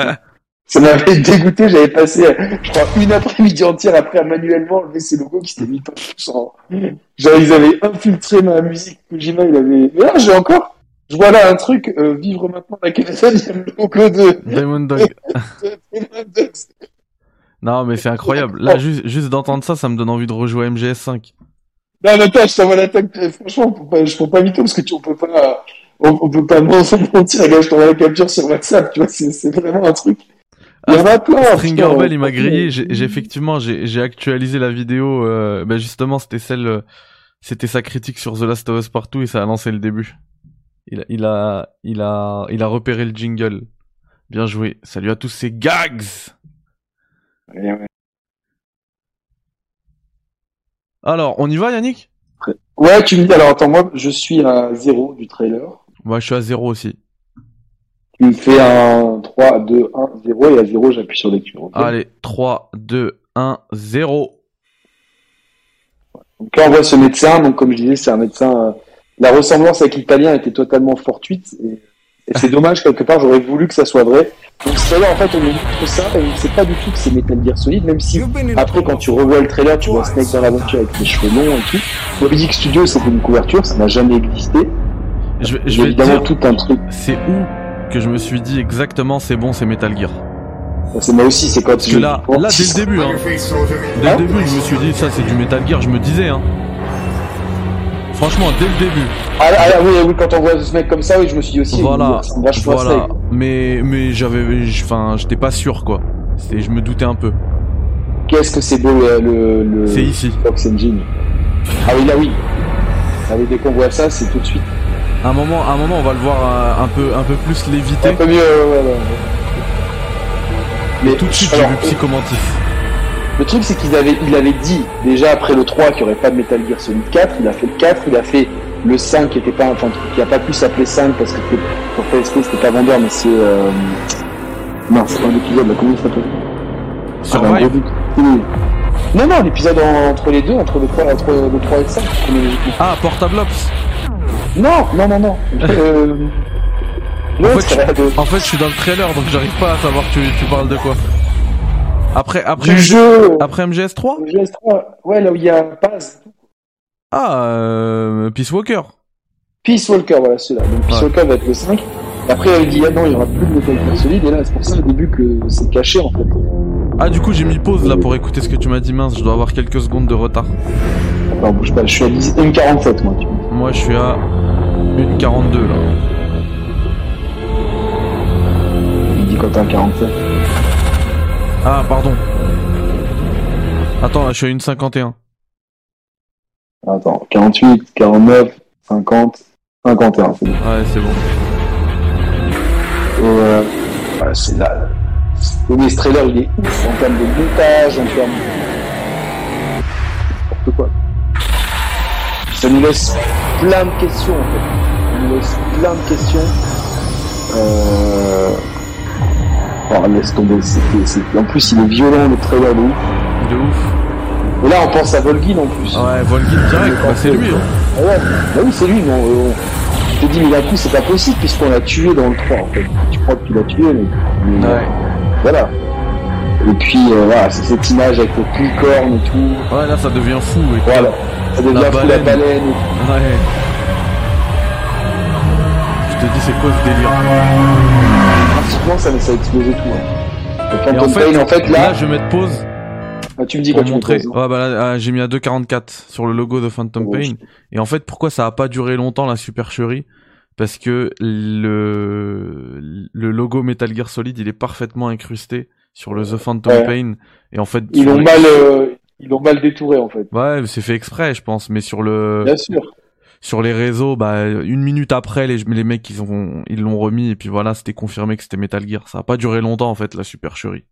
Ça m'avait dégoûté, j'avais passé, euh, je crois, une après-midi entière après à manuellement enlever ces logos qui s'étaient mis tous en... Genre, ils avaient infiltré ma musique. Kojima, il avait... Mais là, j'ai encore... Je vois là un truc, euh, vivre maintenant avec Eleven, il y a le logo de... Diamond Dog. de. Non, mais c'est incroyable. Là, juste, juste d'entendre ça, ça me donne envie de rejouer à MGS5. Non, non, attends, je t'envoie l'attaque. Euh, Franchement, on peut pas, je peux pas mytho parce que tu, on peut pas, on, on peut pas mentir. Regarde, je t'envoie la capture sur WhatsApp, tu vois, c'est vraiment un truc. Il y en a plein. Stringer putain. Bell, il m'a grillé. J'ai effectivement, j'ai actualisé la vidéo. Euh, bah justement, c'était celle, euh, c'était sa critique sur The Last of Us Partout et ça a lancé le début. Il a, il a, il a, il a repéré le jingle. Bien joué. Salut à tous ces gags. Ouais, ouais. Alors, on y va, Yannick? Ouais, tu me dis, alors attends, moi, je suis à zéro du trailer. Moi, je suis à zéro aussi. Tu me fais un 3, 2, 1, 0 et à 0, j'appuie sur lecture. ok? Allez, 3, 2, 1, 0. Donc là, on voit ce médecin, donc comme je disais, c'est un médecin. euh, la ressemblance avec l'italien était totalement fortuite et, et c'est dommage quelque part. J'aurais voulu que ça soit vrai. Donc ce trailer, en fait, on nous montre ça et on ne sait pas du tout que c'est Metal Gear Solid, même si après, quand tu revois le trailer, tu vois Snake dans l'aventure avec les cheveux longs et tout. Moby Studio, c'était une couverture, ça n'a jamais existé. Je, Il je vais évidemment dire, tout un truc. c'est où que je me suis dit exactement c'est bon, c'est Metal Gear. C'est moi aussi, c'est quand Parce que là, là, dès le début, hein, dès le début, je me suis dit ça c'est du Metal Gear, je me disais, hein. Franchement, dès le début. Ah, ah, oui, oui, quand on voit ce mec comme ça, oui, je me suis dit aussi, Voilà, voilà. Mais mais j'avais, enfin, j'étais pas sûr quoi. C'est, je me doutais un peu. Qu'est-ce que c'est beau le, le, le C'est ici. Fox Engine. Ah oui, là oui. Ah oui, dès qu'on voit ça, c'est tout de suite. Un moment, à un moment, on va le voir euh, un peu, un peu plus léviter. Un peu mieux, ouais, ouais, ouais. Mais Tout de suite, j'ai vu Psychomantis. le truc, c'est qu'il avait, il avait dit, déjà après le 3, qu'il n'y aurait pas de Metal Gear Solid 4. Il a fait le 4, il a fait le 5 qui était pas, enfin, qui a pas pu s'appeler 5 parce que pour PSP, c'était pas vendeur, mais c'est, euh, non, c'est pas un épisode, là, comment il s'appelle? Ah, bah, un Survive. Oui. Non, non, l'épisode en- entre les deux, entre le 3, entre le 3 et le 5, chronologiquement. Ah, Portable Ops. Non, non, non, non. Euh... En fait, je, en fait, je suis dans le trailer, donc j'arrive pas à savoir tu, tu parles de quoi. Après, après, du jeu. après MGS3 Le GS3, ouais, là où il y a Paz. Ah, euh, Peace Walker. Peace Walker, voilà celui-là. Donc Peace Ouais. Walker va être le 5. Et après, elle dit, ah non, il y aura plus de Metal Gear Solid. Et là, c'est pour ça au début que c'est caché, en fait. Ah, du coup, j'ai mis pause là pour écouter ce que tu m'as dit, mince, je dois avoir quelques secondes de retard. Attends, bouge pas, je suis à 10 1,47, moi, tu vois. Moi, je suis à 1,42 là. Il dit quand t'es à 47. Ah, pardon. Attends, là, je suis à 1,51. Attends, 48, 49, 50, 51, c'est bon. Ouais, c'est bon. Euh, voilà, c'est là. Le ce trailer, il est ouf en termes de montage, en termes. N'importe quoi. Ça nous laisse plein de questions, en fait. Ça nous laisse plein de questions. Euh... Oh, laisse tomber. En plus, il est violent, le trailer de ouf. De ouf. Et là, on pense à Volgin en plus. Ouais, Volgin direct, bah, c'est lui. Hein. Ah ouais, bah oui, c'est lui, mais on, te dis, mais d'un coup, c'est pas possible, puisqu'on l'a tué dans le 3, en fait. Tu crois que tu l'as tué, mais, mais, Ouais. Voilà. Et puis, euh, voilà, c'est cette image avec le licorne et tout. Ouais, là, ça devient fou. Et. Voilà. Ça devient La fou, la baleine. baleine et tout. Ouais. Je te dis, c'est quoi ce délire? Pratiquement, ça, ça a explosé tout. Hein. Le Et Phantom en fait, Pain, en fait, là, là, je vais mettre pause ah, tu me dis quand tu montrer. hein. Ouais, bah là, ah, j'ai mis à 2,44 sur le logo de Phantom Pain. Et en fait, pourquoi ça a pas duré longtemps la supercherie? Parce que le le logo Metal Gear Solid, il est parfaitement incrusté sur le The Phantom Ouais. Pain. Et en fait, Ils l'ont mal, euh, ils l'ont mal détouré, en fait. Ouais, c'est fait exprès, je pense. Mais sur le Bien sûr. sur les réseaux, bah une minute après, les les mecs ils ont ils l'ont remis et puis voilà, c'était confirmé que c'était Metal Gear. Ça a pas duré longtemps en fait la supercherie.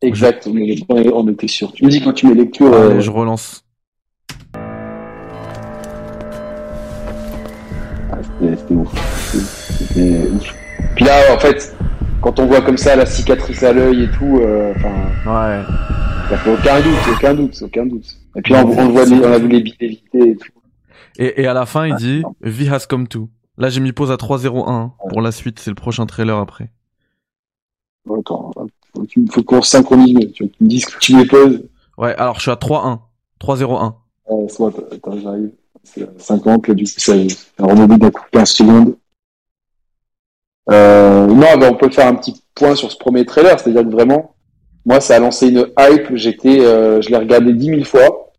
Exact, on est- on était sûr. Tu me dis quand tu mets lecture. Euh, je relance. C'était ouf. C'était ouf. Puis là, en fait, quand on voit comme ça la cicatrice à l'œil et tout, euh, enfin, Ouais. il n'y a aucun doute, aucun doute, aucun doute. Et puis là, on, on voit, les- on a vu les billes éviter et tout. Et, et à la fin, il dit. V has come to. Là, j'ai mis pause à 3.01 pour la suite. C'est le prochain trailer après. Attends, que tu- faut qu'on se synchronise. Tu, me dis que tu me poses. Ouais, alors je suis à 3.1. 3.01. Euh, soit, attends, j'arrive. C'est à 50, là, du coup, ça ça rebondit d'un coup 15 secondes. Euh, non, ben, on peut faire un petit point sur ce premier trailer, c'est-à-dire que vraiment, moi, ça a lancé une hype. J'étais, euh, je l'ai regardé dix mille fois.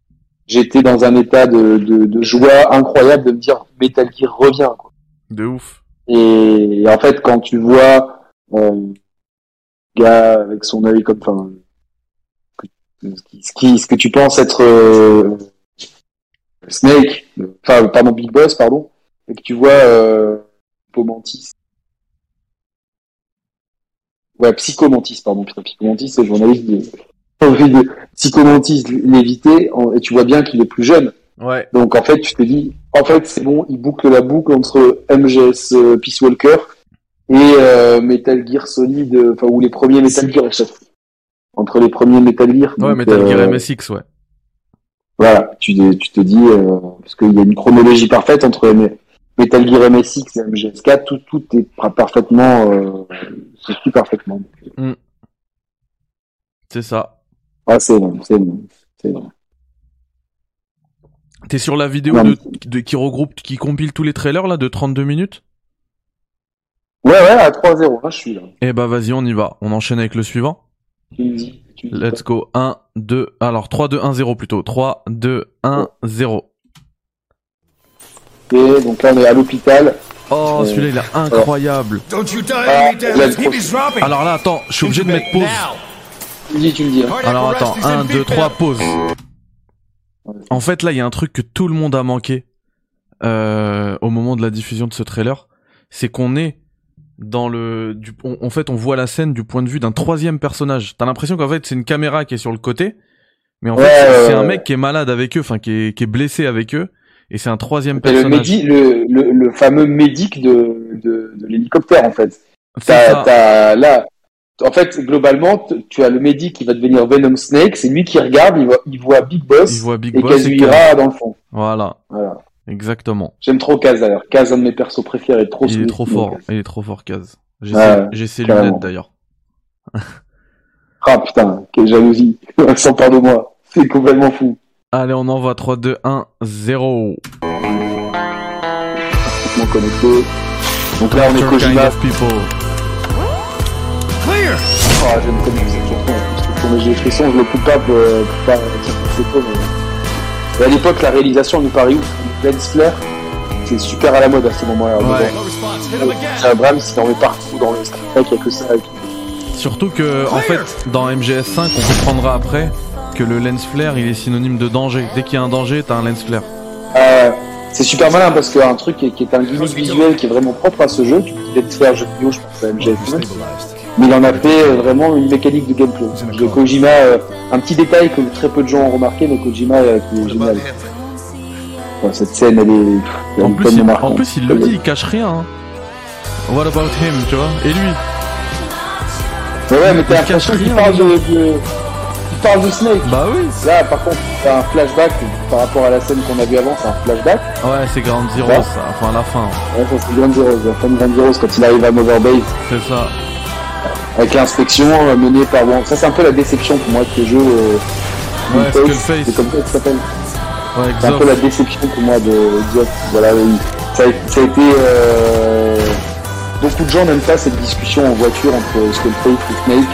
J'étais dans un état de, de, de joie incroyable de me dire Metal Gear revient. Quoi. De ouf. Et, en fait, quand tu vois euh, le gars avec son œil comme, enfin, ce, qui, ce, qui- ce que tu penses être euh, Snake, enfin, pardon, Big Boss, pardon, et que tu vois euh, Pomantis. Ouais, Psychomantis, pardon, putain, Psychomantis, c'est le journaliste de, de Psychomantis l'éviter, et tu vois bien qu'il est plus jeune. Ouais. Donc en fait, tu te dis, en fait, c'est bon, il boucle la boucle entre MGS euh, Peace Walker et euh, Metal Gear Solid, euh, enfin ou les premiers Metal Gear. Entre les premiers Metal Gear. Ouais, donc, Metal Gear MSX, ouais. Voilà, tu, te- tu te dis, euh, parce qu'il y a une chronologie parfaite entre Metal Gear MSX et MGS4, tout, tout est par- parfaitement, euh, se suit parfaitement. C'est ça. Ah, c'est énorme, c'est énorme, c'est énorme. T'es sur la vidéo de, de- qui regroupe, qui compile tous les trailers là de 32 minutes? Ouais, ouais, à 3-0, hein, je suis là. Eh bah vas-y, on y va. On enchaîne avec le suivant. Let's go. 1, 2, alors 3, 2, 1, 0 plutôt. 3, 2, 1, 0. Ok, donc là, on est à l'hôpital. Oh, Euh, celui-là, il est incroyable. Alors là, attends, je suis obligé de mettre pause. Tu me dis, tu me dis. hein. Alors attends, is in 1, 2, Big 3, Bell. pause. En fait, là, il y a un truc que tout le monde a manqué euh, au moment de la diffusion de ce trailer. C'est qu'on est dans le... Du, on- en fait, on voit la scène du point de vue d'un troisième personnage. T'as l'impression qu'en fait, c'est une caméra qui est sur le côté. Mais en Ouais, fait, c'est- un mec qui est malade avec eux, enfin, qui est, qui est blessé avec eux. Et c'est un troisième C'est le, personnage. médi- le, le, le fameux médic de, de, de l'hélicoptère, en fait. T'as, t'as, là, en fait, globalement, tu as le médic qui va devenir Venom Snake, c'est lui qui regarde, il voit, il voit Big Boss Il voit Big et Boss et Kaz. Kazuhira dans le fond. Voilà, Voilà. Exactement. J'aime trop Kaz d'ailleurs. Kaz, un de mes persos préférés, trop Il est trop fort. Il est trop fort, Kaz. J'ai Ouais, ses, lunettes d'ailleurs. Ah putain, quelle jalousie. Sans part de moi. C'est complètement fou. Allez, on envoie 3, 2, 1, 0. Parfaitement connecté. Donc là, on est Kojima. Ah, j'aime tellement cette chanson. Parce que pour mes j'ai des frissons, je le coupe pas pour, euh, pour pas dire que c'est mais... Et à l'époque, la réalisation nous paraît ouf. Lens Flare, c'est super à la mode à ce moment-là. Ouais. C'est Abrams, il en met partout dans le Star Trek, il y a que ça. Surtout que, en fait, dans MGS5, on comprendra après que le lens flare, il est synonyme de danger. Dès qu'il y a un danger, t'as un lens flare. Euh, c'est super malin parce qu'un truc qui est, qui est un gimmick visuel qui est vraiment propre à ce jeu, tu peux peut-être faire jeu vidéo, je pense à MGS9, mais il en a fait euh, vraiment une mécanique de gameplay. De Kojima, euh, un petit détail que très peu de gens ont remarqué, mais Kojima euh, qui est génial. Enfin, cette scène, elle est, elle En plus, il, en plus, il le dit, il cache rien. hein. What about him, tu vois? Et lui? Ouais, ouais, mais t'as il l'impression cache qu'il parle de, de, il parle de Snake. Bah oui Là, par contre, t'as un flashback par rapport à la scène qu'on a vue avant, c'est un flashback. Ouais, c'est Ground Zero, Ouais. ça. Enfin, la fin. Ouais, ça c'est Grand Zeroes, la fin de Grand Zeroes quand il arrive à Mother Base. C'est ça. Avec l'inspection euh, menée par bon ça c'est un peu la déception pour moi jeu euh, Ouais, Skullface, Skullface. c'est comme ça que ça s'appelle Ouais, c'est un peu la déception pour moi de voilà oui. ça, a, ça a été euh, beaucoup de gens n'aiment pas cette discussion en voiture entre Skullface et Snake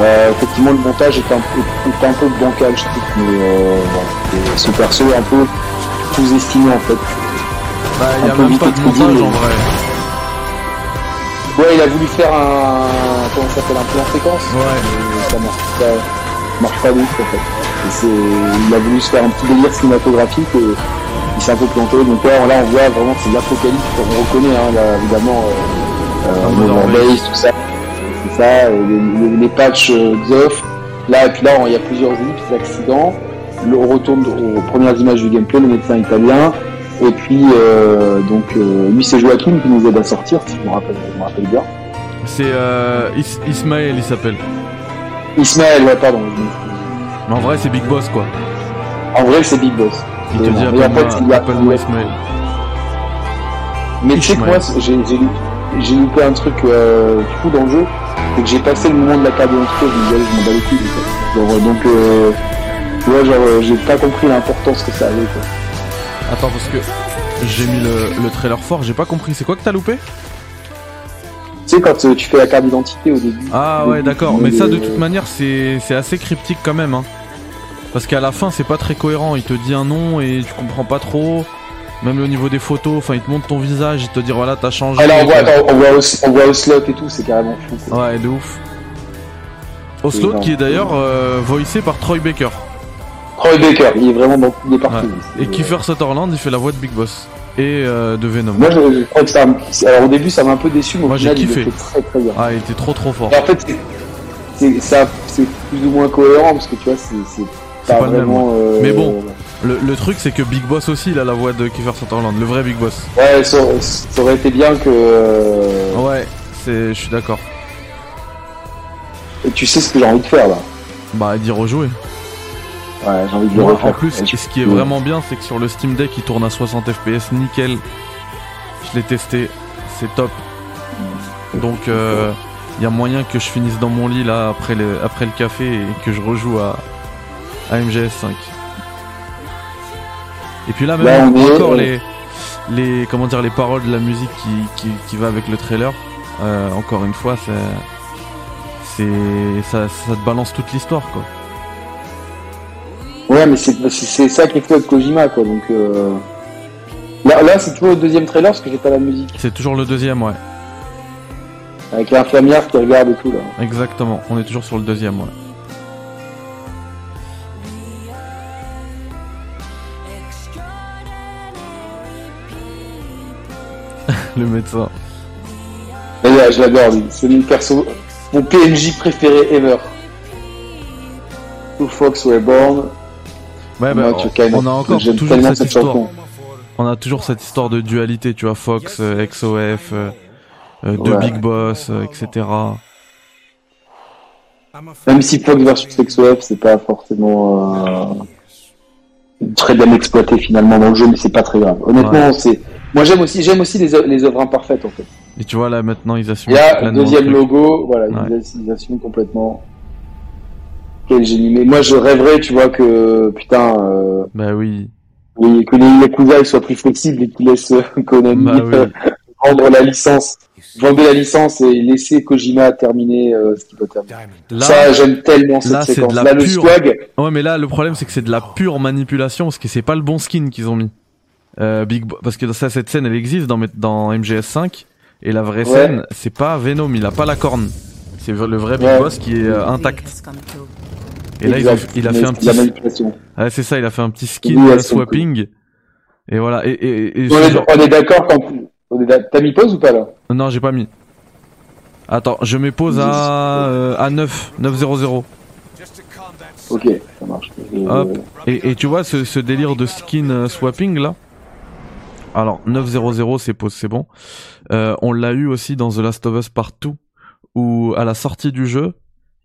euh, effectivement le montage était un peu, était un peu bancal je trouve mais euh, ce perso est un peu sous-estimé en fait Bah, il y a un peu même vite pas de montage en vrai. Ouais il a voulu faire un comment ça s'appelle un plan séquence Ouais. Et ça marche pas, marche pas de ouf en fait. Il a voulu se faire un petit délire cinématographique et il s'est un peu planté. Donc là, là on voit vraiment que c'est de l'apocalypse. On reconnaît hein, là, évidemment euh, euh, Base, tout ça. C'est ça, les, les, les patchs euh, Xof. Là, et puis là, il y a plusieurs ellipses, accidents. On retourne aux premières images du gameplay, le médecin italien. Et puis, euh, donc, euh, lui, c'est Joachim qui nous aide à sortir, si je me rappelle, je me rappelle bien. C'est euh, Is- Ismaël, il s'appelle. Ismaël, ouais, pardon. Mais en vrai, c'est Big Boss, quoi. En vrai, c'est Big Boss. Il te dit appelle-moi Ismaël. Mais tu sais que moi, Ishmael. j'ai loupé un truc euh, fou dans le jeu, c'est que j'ai passé le moment de la carte d'identité, je me disais, je m'en bats les couilles. quoi. Genre, donc, euh, tu vois, genre, euh, j'ai pas compris l'importance que ça avait. Quoi. Attends, parce que j'ai mis le, le trailer fort, j'ai pas compris. C'est quoi que t'as loupé? Tu sais, quand euh, tu fais la carte d'identité au début. Ah au ouais, début, d'accord. Mais ça, de toute manière, c'est c'est assez cryptique quand même. Hein. Parce qu'à la fin, c'est pas très cohérent. Il te dit un nom et tu comprends pas trop. Même au niveau des photos, enfin, il te montre ton visage, il te dit voilà, t'as changé. Ah là, on voit, attends, on voit, au, on voit et tout, c'est carrément fou. Quoi. Ouais, de ouf. Oslo, énorme. qui est d'ailleurs euh, voicé par Troy Baker. Troy Baker, il est vraiment dans, est partout. Ouais. Et Kiefer Sutherland, il fait la voix de Big Boss. Et euh, de Venom. Moi, je, je crois que ça. Alors, au début, ça m'a un peu déçu, mais au Moi, j'ai final, il kiffé. fait très très bien. Ah, il était trop trop fort. Et en fait, c'est- c'est ça- c'est plus ou moins cohérent parce que tu vois, c'est pas, pas le même, vraiment. euh, Mais bon. Le, le truc, c'est que Big Boss aussi, il a la voix de Kiefer Sutherland, le vrai Big Boss. Ouais, ça, ça aurait été bien que. euh, Ouais, c'est, je suis d'accord. Et tu sais ce que j'ai envie de faire là. Bah, d'y rejouer. Ouais, j'ai envie de le Moi, refaire. en plus, ce qui est vraiment bien, c'est que sur le Steam Deck, il tourne à 60 FPS, nickel. Je l'ai testé, c'est top. Donc, euh, il y a moyen que je finisse dans mon lit là après le, après le café et que je rejoue à, à MGS5. Et puis là, même encore on- les, les, comment dire, les paroles de la musique qui, qui, qui va avec le trailer. euh, encore une fois, c'est, c'est, ça, ça te balance toute l'histoire quoi. Ouais, mais c'est ça qui est fait de Kojima quoi. Donc. euh, Là, là c'est toujours le deuxième trailer parce que j'ai pas la musique. C'est toujours le deuxième, ouais. Avec l'infirmière qui regarde et tout là. Exactement, on est toujours sur le deuxième, ouais. le médecin. Et là, je l'adore. C'est mon perso. Mon PNJ préféré ever. Two Fox were born. Ouais, bah, Moi, tu connais. on a encore toujours cette cette histoire. chanson. On a toujours cette histoire de dualité, tu vois, Fox, euh, XOF, euh, euh, de Ouais. Big Boss, euh, etc. Même si Fox versus XOF, c'est pas forcément euh, très bien exploité finalement dans le jeu, mais c'est pas très grave. Honnêtement, Ouais. c'est. Moi, j'aime aussi, j'aime aussi les, œuvres- les œuvres imparfaites en fait. Et tu vois, là, maintenant, ils assument là, deuxième logo, voilà, Ouais. ils, ils assument complètement. Quel génie. Mais moi, je rêverais, tu vois, que, putain, euh, Bah oui. oui, que les Yakuza ils soient plus flexibles et qu'ils laissent euh, Konami Bah oui. euh, vendre la licence, vendre la licence et laisser Kojima terminer euh, ce qu'il doit terminer. Là, Ça, j'aime tellement cette là, c'est de séquence. la Là, le pure- swag, ouais, mais là, le problème, c'est que c'est de la pure manipulation parce que c'est pas le bon skin qu'ils ont mis. Euh, Big Bo- parce que ça, cette scène, elle existe dans, dans MGS5 et la vraie Ouais. scène, c'est pas Venom, il a pas la corne. C'est le vrai Big Ouais. Boss qui est euh, intact. Et là, il a fait un petit, ouais, c'est ça, il a fait un petit skin Oui, euh, swapping. Et voilà. Et, et, et On est, on est d'accord quand T'as mis pause ou pas là? Non, j'ai pas mis. Attends, je mets pause à, euh, à 9, 900. Ok, ça marche. Euh, Hop. Et, et tu vois ce, ce délire de skin euh, swapping là? Alors 900 c'est pause, c'est bon. Euh, on l'a eu aussi dans The Last of Us Partout où à la sortie du jeu,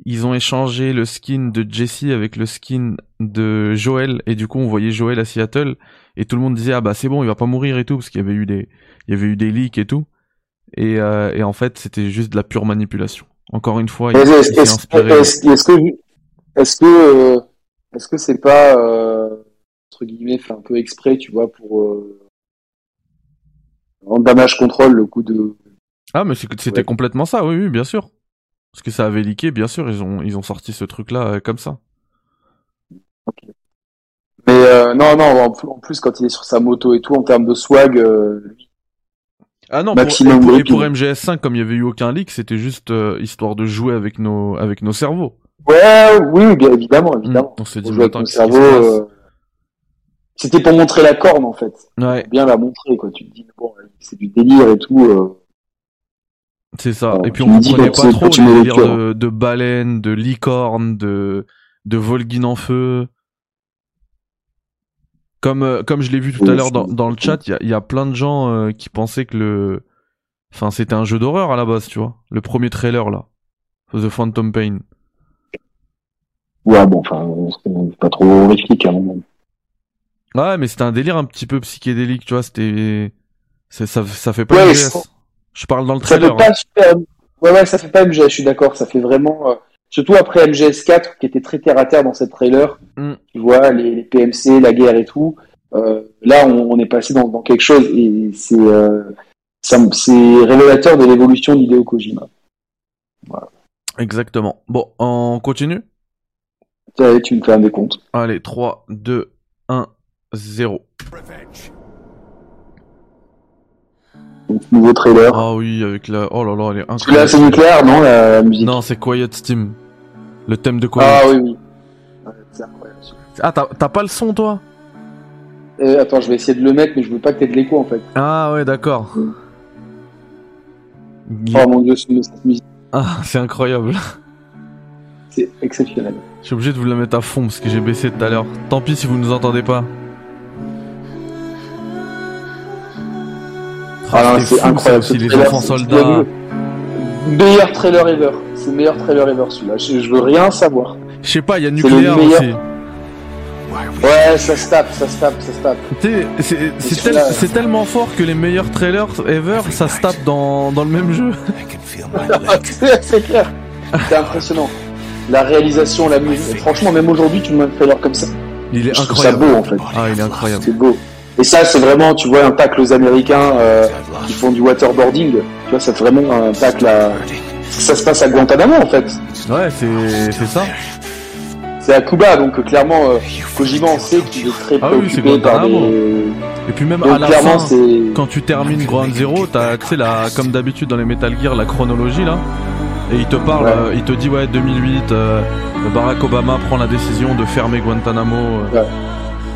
ils ont échangé le skin de Jesse avec le skin de Joel et du coup on voyait Joel à Seattle et tout le monde disait ah bah c'est bon il va pas mourir et tout parce qu'il y avait eu des il y avait eu des leaks et tout et, euh, et en fait c'était juste de la pure manipulation. Encore une fois, il, Est-ce il est-ce- s'est inspiré. est-ce- que est-ce que euh, est-ce que c'est pas euh, entre guillemets fait un peu exprès, tu vois, pour euh, en damage control le coup de Ah, mais c'était Ouais. complètement ça, oui, oui, bien sûr. Parce que ça avait leaké, bien sûr, ils ont, ils ont sorti ce truc-là euh, comme ça. mais euh, non non en plus- quand il est sur sa moto et tout en termes de swag euh, lui, Ah non, Maximum pour, et, pour, et pour MGS5, comme il y avait eu aucun leak, c'était juste euh, histoire de jouer avec nos, avec nos cerveaux. ouais oui bien évidemment évidemment Mm. On s'est dit, avec attends, ton qu'est-ce qui cerveau se passe euh, c'était pour montrer la corne en fait Ouais, bien la montrer quoi tu te dis bon c'est du délire et tout euh. C'est ça. Alors, et puis on dis comprenait pas trop les délires de, de baleines, de licorne, de, de Volgin en feu. Comme, euh, comme je l'ai vu tout à l'heure dans, dans le chat, il y a, il y a plein de gens euh, qui pensaient que le, enfin c'était un jeu d'horreur à la base, tu vois. Le premier trailer là, The Phantom Pain. ouais bon enfin c'est pas trop horrifique à Ouais, mais c'était un délire un petit peu psychédélique, tu vois. C'était, ça, ça fait pas Ouais. Je- parle dans le Ça trailer. fait pas super. Ouais, ouais, ça fait pas MGS, je suis d'accord. Ça fait vraiment. euh, Surtout après MGS4, qui était très terre à terre dans cette trailer. Mm. Tu vois, les, les PMC, la guerre et tout. Euh, là, on, on est passé dans, dans quelque chose et c'est euh, ça révélateur de l'évolution d'Hideo Kojima. hein. Exactement. Bon, on continue? Allez, tu me fais un décompte. Allez, 3, 2, 1, 0. Donc, nouveau trailer. Ah oui, avec la. Oh là là, elle est incroyable. c'est nucléaire, non, la, musique Non, c'est Quiet Steam. Le thème de Quiet. Ah oui, oui. C'est incroyable. Ah, t'as pas le son, toi? Euh, attends, je vais essayer de le mettre, mais je veux pas que t'aies de l'écho en fait. Ah ouais, d'accord. Oh mon dieu, ce- cette musique, Ah, c'est incroyable. c'est exceptionnel. Je suis obligé de vous la mettre à fond parce que j'ai baissé tout à l'heure. Tant pis si vous nous entendez pas. Ah c'est incroyable. aussi, ce les enfants c'est- soldats. c'est le Meilleur trailer ever. C'est le meilleur trailer ever celui-là. Je, je veux rien savoir. Je sais pas, il y a nucléaire meilleur. aussi. Ouais, ça se tape, ça se tape, ça se tape. Sais, c'est- c'est tel- c'est tellement fort que les meilleurs trailers ever, ça se tape dans, dans le même jeu. c'est c'est clair. C'est impressionnant. La réalisation, la musique. Franchement, même aujourd'hui, tu me mets un trailer comme ça. Il est Je trouve ça incroyable. beau en fait. Ah, il est incroyable. C'est beau. Et ça, c'est vraiment, tu vois, un tacle aux Américains euh, qui font du waterboarding. Tu vois, c'est vraiment un tacle à. Ça se passe à Guantanamo en fait. Ouais, c'est ça. C'est à Cuba, donc euh, clairement, euh, Kojima, on sait qu'il est très Ah oui, par Guantanamo. les. Et puis même à la fin, quand tu termines Ground Zero, t'as, tu sais, comme d'habitude dans les Metal Gear, la chronologie là. Et il te parle, Ouais. euh, il te dit ouais 2008, euh, Barack Obama prend la décision de fermer Guantanamo. euh.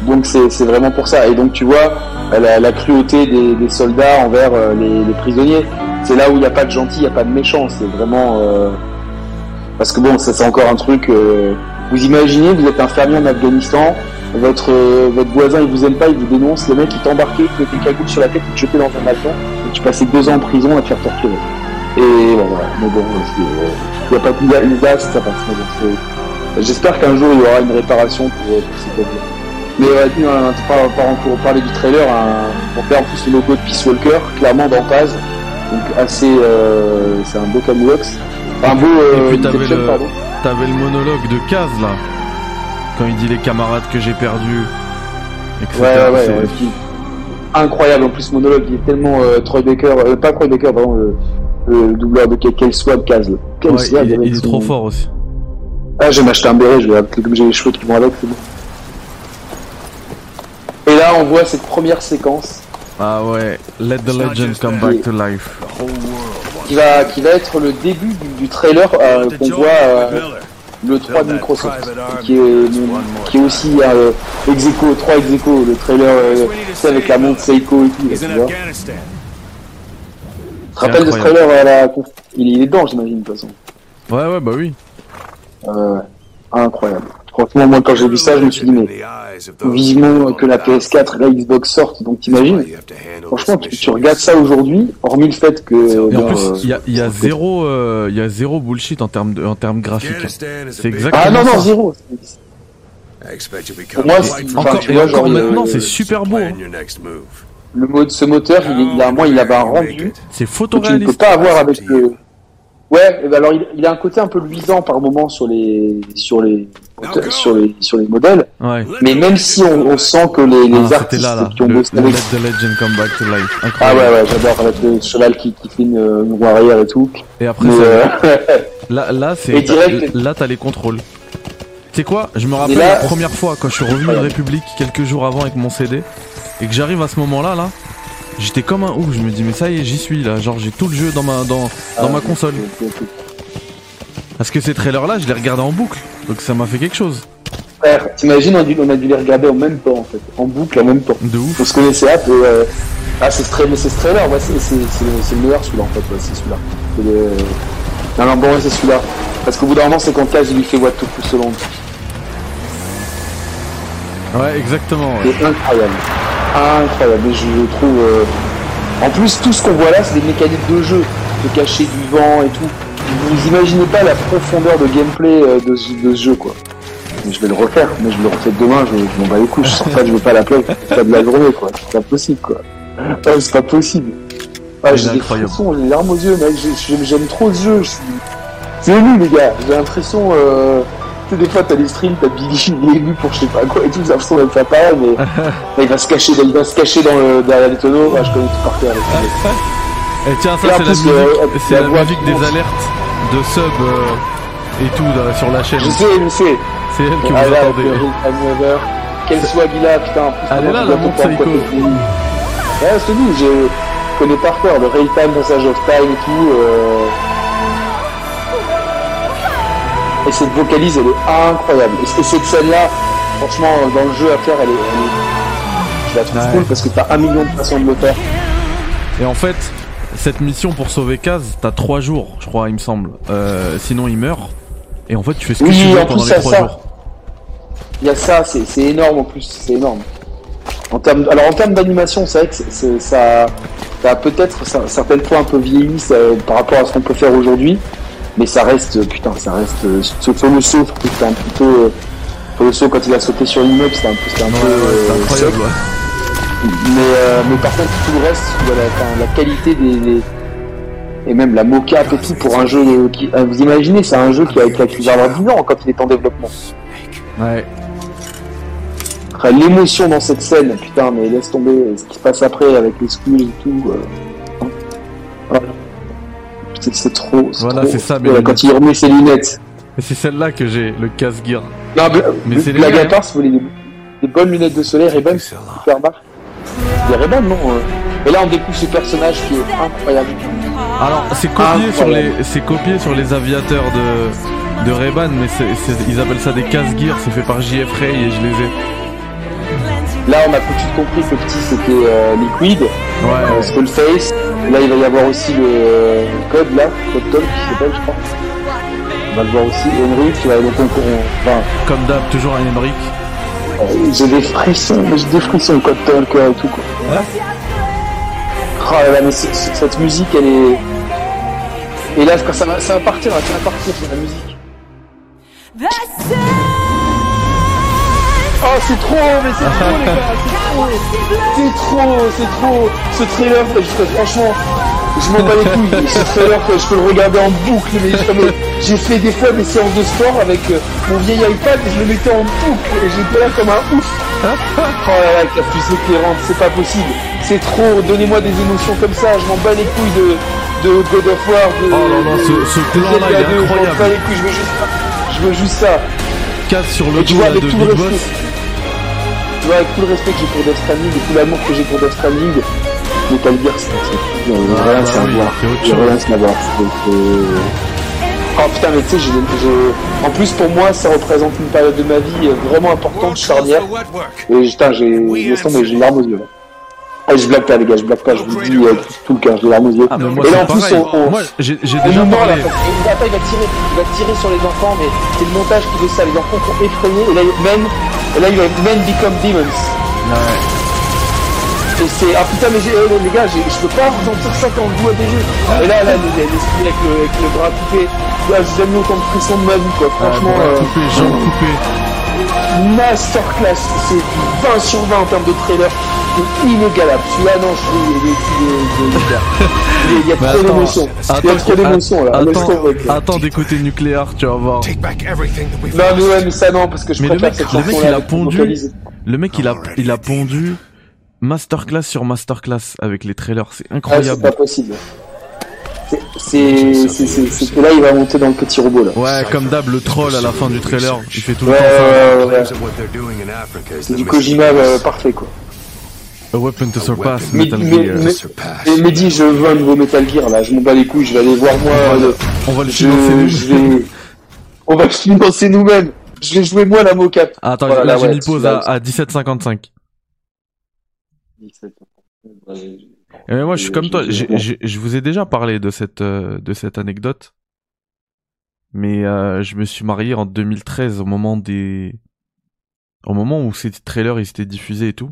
Donc c'est vraiment pour ça. Et donc tu vois la, cruauté des, soldats envers euh, les, prisonniers. C'est là où il n'y a pas de gentil, il n'y a pas de méchant. C'est vraiment euh, parce que bon, ça c'est encore un truc. euh, Vous imaginez, vous êtes un fermier en Afghanistan, votre voisin il vous aime pas, il vous dénonce, le mec il t'embarquait, il te cagoule sur la tête, il te jetait dans un avion, et tu passais deux ans en prison à te faire torturer. Et bon, voilà. Mais bon, il y a pas là, ça passe. J'espère qu'un jour il y aura une réparation pour, pour ces. Mais ouais, puis, un, par, par- pour parler du trailer, un, on fait en plus le logo de Peace Walker, clairement dans Paz. Donc assez, euh, c'est un beau camoulox. Un beau. Euh, et puis t'avais le, pardon. t'avais le monologue de Kaz là, quand il dit les camarades que j'ai perdus, etc. Ouais, ouais, ouais. puis, incroyable. En plus, monologue, il est tellement euh, Troy Baker, euh, pas Troy Baker, pardon, le, le doubleur de quel swab Kaz. là. Quel ouais, il, il est trop fort aussi. Ah, je vais m'acheter un béret, je vais comme j'ai les cheveux qui vont avec, c'est bon. Et là, on voit cette première séquence Ah ouais, Let the legend come back to life. qui va, qui va être le début du, du trailer euh, qu'on voit euh, le 3 de Microsoft, qui est, qui est aussi euh, ex aequo, 3 ex aequo, le trailer euh, avec la montre Seiko et tout. là, tu vois. Tu te rappelles de ce trailer à la conf- il, il est dedans, j'imagine, de toute façon. Ouais, ouais, bah oui. Euh, incroyable. Franchement, moi, quand j'ai vu ça, je me suis dit, mais vivement que la PS4 et la Xbox sortent, donc t'imagines. Franchement, tu, tu regardes ça aujourd'hui, hormis le fait que. Et en bon, plus, euh, il y a, il y a zéro, euh, il y a zéro bullshit en termes de, en termes graphiques. C'est exact. Ah non, non, zéro. Pour moi, c'est- Encore, tu vois, genre, maintenant, euh, c'est super beau. hein. Le mode, ce moteur, il, il a, moi, il avait un rendu C'est que tu ne peux photoréaliste. pas avoir avec le. Ouais, ben alors il, il a un côté un peu luisant par moment sur les sur les sur les sur les modèles, Ouais. mais même si on, on sent que les, les Ah, artistes là, là. qui ont Le, bossé avec the legend come back to life. ah ouais ouais j'adore avec le cheval qui, qui fait une, une roue arrière et tout. Et après, Mais, euh, là, là, c'est, direct- là, t'as les contrôles. Tu sais quoi? Je me rappelle là- la première fois quand je suis revenu de République quelques jours avant avec mon CD et que j'arrive à ce moment-là, là. J'étais comme un ouf, je me dis mais ça y est j'y suis là, genre j'ai tout le jeu dans ma dans, dans ma console. Parce que ces trailers là je les regardais en boucle, donc ça m'a fait quelque chose. Frère, t'imagines on, a dû- les regarder en même temps en fait, en boucle en même temps. De ouf. On se connaissait hâte et euh, ah c'est ce trailer, c'est ce trailer, ouais, c'est le- meilleur celui-là en fait, ouais, c'est celui-là. Le- Non non bon ouais, c'est celui-là. Parce qu'au bout d'un moment c'est quand il lui fait what to plus long. Ouais exactement. ouais. C'est incroyable. Incroyable. Et je le trouve. euh, En plus, tout ce qu'on voit là, c'est des mécaniques de jeu. De cacher du vent et tout. Vous imaginez pas la profondeur de gameplay euh, de, ce- de ce jeu, quoi. Mais je vais le refaire. Mais je vais le refaire demain. Je, je m'en bats les couilles. Je sors pas, je vais pas l'appeler. C'est pas de la journée, quoi. C'est pas possible, quoi. Ouais, c'est pas possible. Ah, j'ai des frissons, j'ai les larmes aux yeux, mec. J'ai- j'ai- J'aime trop ce jeu. C'est ému, les gars. J'ai l'impression. Euh... Des fois, t'as des streams, t'as Billy, il est ému pour je sais pas quoi et tout. Ça l'impression d'être pas pareil, mais. Il va se cacher, il va se cacher dans le, derrière les tonneaux. Ah, je connais tout par cœur. les trucs. Et tiens Et ça c'est la musique, euh, c'est la la musique des alertes de sub euh, et tout là, sur la chaîne. Je sais, je sais. C'est elle que vous Ah, là, attendez. avec le Time Weaver. Quel swag il a, putain. Elle est là, je la montre fini. Ouais, c'est nous, je connais par cœur le Real Time Passage of Time et tout. euh. Et cette vocalise, elle est incroyable. Et, et cette scène-là, franchement, dans le jeu à faire, elle est. Elle est... Je la trouve Ouais. cool parce que t'as un million de façons de le faire. Et en fait, cette mission pour sauver Kaz, t'as 3 jours, je crois, il me semble. Euh, sinon, il meurt. Et en fait, tu fais ce que Oui, tu veux en pendant plus, les ça, 3 ça. jours. Il y a ça, c'est énorme en plus, c'est énorme. En termes, alors en termes d'animation, c'est vrai que c'est- ça, ça a peut-être cer- certaines fois un peu vieilli ça, par rapport à ce qu'on peut faire aujourd'hui, mais ça reste, putain, ça reste. euh, Sur le saut, c'était un petit peu. euh, Sur le saut, quand il a sauté sur l'immeuble, c'était un peu, c'était un peu. ouais, euh, incroyable. ouais. Mais, euh, mais par contre, tout le reste, la, qualité des, des- Et même la mocap et tout pour un jeu qui. Vous imaginez, c'est un jeu qui a, qui a, va avoir 10 ans quand il est en développement. Ouais. Après, l'émotion dans cette scène, putain, mais laisse tomber ce qui se passe après avec les squills et tout. euh. C'est trop. Voilà, trop- c'est ça, Voilà, mes quand il remet ses lunettes. Et c'est celle-là que j'ai, le Kaz Gear. Non, Mais c'est les à part, si vous voulez des, des bonnes lunettes de soleil, Ray-Ban, super marque. Des Ray-Ban, non euh. Et là, on découvre ce personnage qui est incroyable. Alors, c'est copié sur les, c'est copié sur les aviateurs de, de Ray-Ban, mais c'est, c'est- ils appellent ça des Kaz Gear, c'est fait par JF Ray et je les ai. Là, on a tout de suite compris que le petit c'était euh, Liquid, Ouais, euh, Skullface. Là, il va y avoir aussi le euh, code là, Code Talk qui s'appelle, je crois. On va le voir aussi. Henry qui va donc on, on- enfin, comme d'hab, toujours un euh, j'ai des frissons, mais j'ai des frissons Code Talk euh, et tout quoi. Ouais. Oh là là, mais cette musique, elle est. Et là, quand ça va, ça va partir, ça va partir sur la musique. Oh, c'est trop, mais c'est trop, les gars, c'est trop, c'est trop, c'est trop. Ce trailer, juste- franchement, je m'en bats les couilles. Ce trailer, que je peux le regarder en boucle, mais. J'ai fait des fois des séances de sport avec euh, mon vieil iPad et je le mettais en boucle et j'étais là comme un ouf. Oh là là, plus éclairante, c'est pas possible. C'est trop, donnez-moi des émotions comme ça, je m'en bats les couilles de, de God of War, de, Oh là là, ce- ce plan-là, il est Zelda 2, je m'en bats incroyable. je veux juste ça. Je sur le dos vois, là, avec de tout le Big respect, Boss. tu vois, avec tout le respect que j'ai pour Death Stranding et tout l'amour que j'ai pour Death Stranding, Metal Gear, c'est Ah, rien bah à voir. c'est rien à voir. C'est- Oh putain, mais tu sais, j'ai- j'ai- en plus pour moi, ça représente une période de ma vie euh, vraiment importante, charnière. Et putain, j'ai j'ai les larmes aux yeux. Ah, je blague pas, les gars, je blague pas, je vous dis euh, tout, le les yeux. Ah, mais moi Et là, en plus, pareil. on- on- Moi j'ai déjà moment, là, parlé. il va tirer, il va tirer sur les enfants, mais c'est le montage qui veut ça. Les enfants sont effrayés, et là, il- men, et là, il va men become demons. Ouais. Et c'est, ah putain, mais eh, les gars, je peux pas ressentir ça quand je joue à des jeux. Et là, là, les- les- l'esprit avec le, avec le bras coupé, là, j'ai jamais eu autant de pression de ma vie, quoi. Ah, Franchement, bras euh, jambes coupées. masterclass, c'est du 20 sur 20 en termes de trailer. C'est inégalable. Celui-là, non, je suis, il est- est- est- est- y a trop d'émotions. Il y a attends, trop d'émotions, là. Attends, d'écouter nucléaire, tu vas voir. Take back everything that we've Non, mais ouais, mais ça, non, parce que je Mais le préfère mec- cette le mec, il a pondu. Le mec il a il a pondu masterclass sur masterclass avec les trailers, c'est Ah, c'est incroyable. pas possible. C'est, c'est, c'est, c'est, c'est que là, il va monter dans le petit robot, là. Ouais, comme d'hab, le troll à la fin du trailer, il fait tout le Ouais, temps ouais, ouais, ouais. C'est du Kojima euh, parfait, quoi. A weapon to surpass Mais- Metal mais- Gear. mais-. Et Mehdi, je veux un nouveau Metal Gear, là. Je m'en bats les couilles, je vais aller voir, moi, euh, On va le financer nous. je vais, on va le financer nous-mêmes. Je vais jouer moi la mocap. Ah, attends, Voilà, là j'ai ouais, mis pause à, à 17,55. Et mais moi je suis comme toi, je vous ai déjà parlé de cette, euh, de cette anecdote. Mais euh, je me suis marié en 2013 au moment des... Au moment où ces trailers ils étaient diffusés et tout.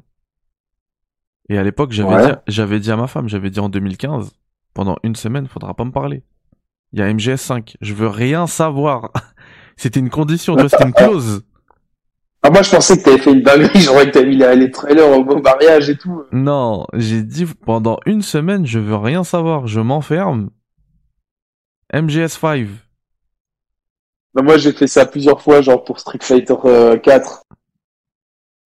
Et à l'époque j'avais Ouais. dit, j'avais dit à ma femme, j'avais dit en 2015, pendant une semaine, faudra pas me parler. Il y a MGS5, je veux rien savoir. C'était une condition, tu vois, c'était une clause. Ah, moi, je pensais que t'avais fait une dinguerie, genre que t'avais mis les, trailers au beau mariage et tout. Non, j'ai dit pendant une semaine, je veux rien savoir, je m'enferme. MGS5. Bah, moi, j'ai fait ça plusieurs fois, genre pour Street Fighter euh, 4.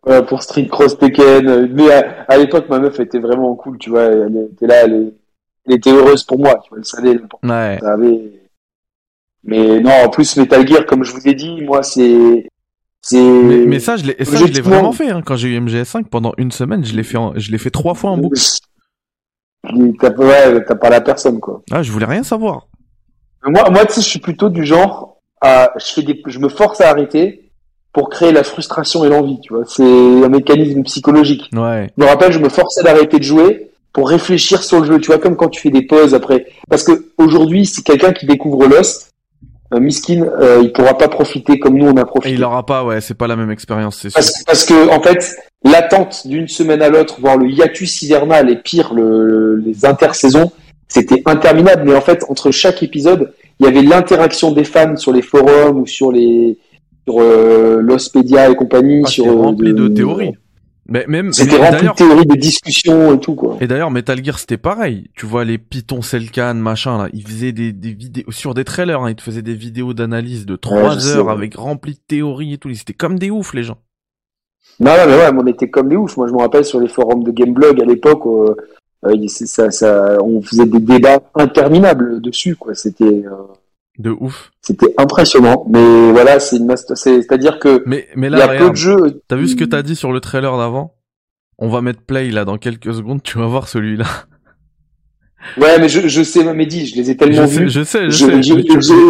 Euh, pour Street Cross Tekken. Mais à, à l'époque, ma meuf était vraiment cool, tu vois. Elle était là, elle, elle était heureuse pour moi, tu vois. Elle savait l'importance Ouais. que ça avait. Mais non, en plus, Metal Gear, comme je vous ai dit, moi, c'est. Mais, mais ça, je l'ai, ça, je l'ai Objectivement- vraiment fait. Hein. Quand j'ai eu MGS5 pendant une semaine, je l'ai fait, en- je l'ai fait trois fois en boucle. T'as ouais, t'as pas la personne, quoi. Ah, je voulais rien savoir. Moi, moi, tu sais, je suis plutôt du genre à, je fais des, je me force à arrêter pour créer la frustration et l'envie, tu vois. C'est un mécanisme psychologique. Ouais. Je me rappelle, je me forçais d'arrêter de jouer pour réfléchir sur le jeu, tu vois, comme quand tu fais des pauses après. Parce que aujourd'hui, si quelqu'un qui découvre Lost, euh, Miskin, euh, il pourra pas profiter comme nous on a Et profité. il aura pas, ouais, c'est pas la même expérience, c'est sûr. Parce, parce que en fait, l'attente d'une semaine à l'autre, voire le hiatus hivernal et pire le, les intersaisons, c'était interminable. Mais en fait, entre chaque épisode, il y avait l'interaction des fans sur les forums ou sur les sur euh, Lostpedia et compagnie. Ah, sur c'était euh, rempli de théories. Mais même, C'était rempli de théories, de discussions et tout quoi. et d'ailleurs, Metal Gear, c'était pareil. Tu vois, les Python Selkan, machin, là, ils faisaient des, des vidéos, sur des trailers, hein, ils te faisaient des vidéos d'analyse de trois je sais, heures ouais. avec rempli de théories et tout. Ils étaient comme des oufs, les gens. Non, non, mais ouais, on était comme des oufs. Moi, je me rappelle sur les forums de Gameblog à l'époque, euh, euh, ça, ça, on faisait des débats interminables dessus quoi. C'était euh, De ouf. c'était impressionnant. Mais voilà, c'est une c'est-à-dire que Mais, mais il là, y a peu de jeux. T'as vu ce que t'as dit sur le trailer d'avant? On va mettre play là dans quelques secondes, tu vas voir celui-là. Ouais, mais je, je sais, Mehdi, je les ai tellement Je sais, je sais, je sais. J'ai mais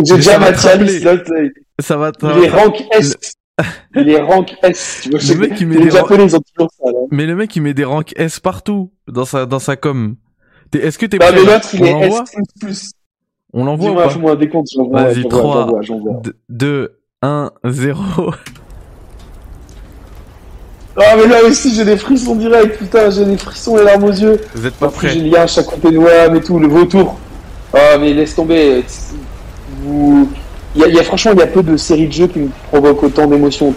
mais déjà ma Ça va Il est rank S. Il est rank S. Tu vois, Le mec, il met les Japonais, ils ont toujours ça, là. Mais le mec il met des ranks S partout dans sa dans sa com. T'es- Est-ce que t'es Non, prêt mais là l'autre, il est S++. On l'envoie ou Dis-moi, pas fais-moi un décompte, j'envoie, Vas-y, j'envoie, 3, j'envoie, j'envoie. 2, 1, 0. Ah, mais là aussi, j'ai des frissons directs, putain, j'ai des frissons et larmes aux yeux. Vous êtes pas prêts j'ai le lien chaque côté de WAM et tout, le vautour. Ah, mais laisse tomber. Vous... Il y, a, il y a franchement, il y a peu de séries de jeux qui me provoquent autant d'émotions.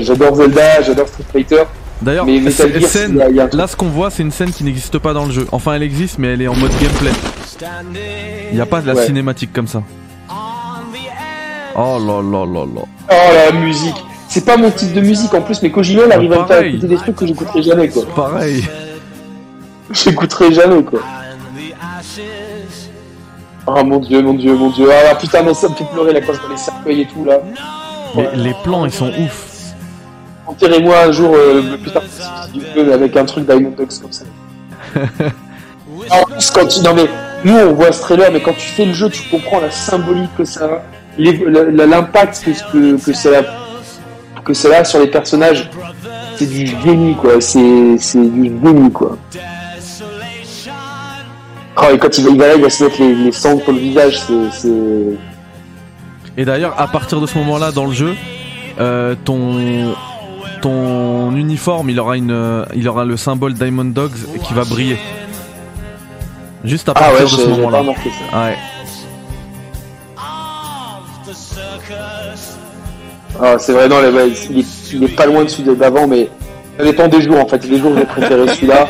J'adore Zelda, j'adore Street Fighter, D'ailleurs, il scène, a, là ce qu'on voit c'est une scène qui n'existe pas dans le jeu. Enfin elle existe mais elle est en mode gameplay. Il n'y a pas de la Ouais. cinématique comme ça. Oh là là là là. Oh la musique. C'est pas mon type de musique en plus, mais Kojima il arrive à me faire écouter des trucs que j'écouterai jamais quoi. Pareil. J'écouterai jamais quoi. Oh mon dieu, mon dieu, mon dieu. Ah putain, non, ça me fait pleurer là quand je vois les cercueils et tout là. Mais les plans, ils sont ouf. Enterrez-moi un jour euh, le plus tard possible si avec un truc Dogs comme ça. en plus, quand tu. Non mais, nous on voit ce trailer, mais quand tu fais le jeu, tu comprends la symbolique que ça a, l'impact que, que, que ça a, que ça a sur les personnages. C'est du génie quoi, c'est c'est du génie quoi. Oh, et quand il va, il va là, il va se mettre les, les cendres sur le visage, c'est. c'est- Et d'ailleurs, à partir de ce moment-là dans le jeu, euh, ton ton uniforme, il aura une, il aura le symbole Diamond Dogs qui va briller. Juste à Ah partir ouais, de ce moment-là. Ouais. Ah, c'est vrai, non, il, est, il est pas loin de celui d'avant, mais ça dépend des jours en fait. Les jours, j'ai préféré celui-là.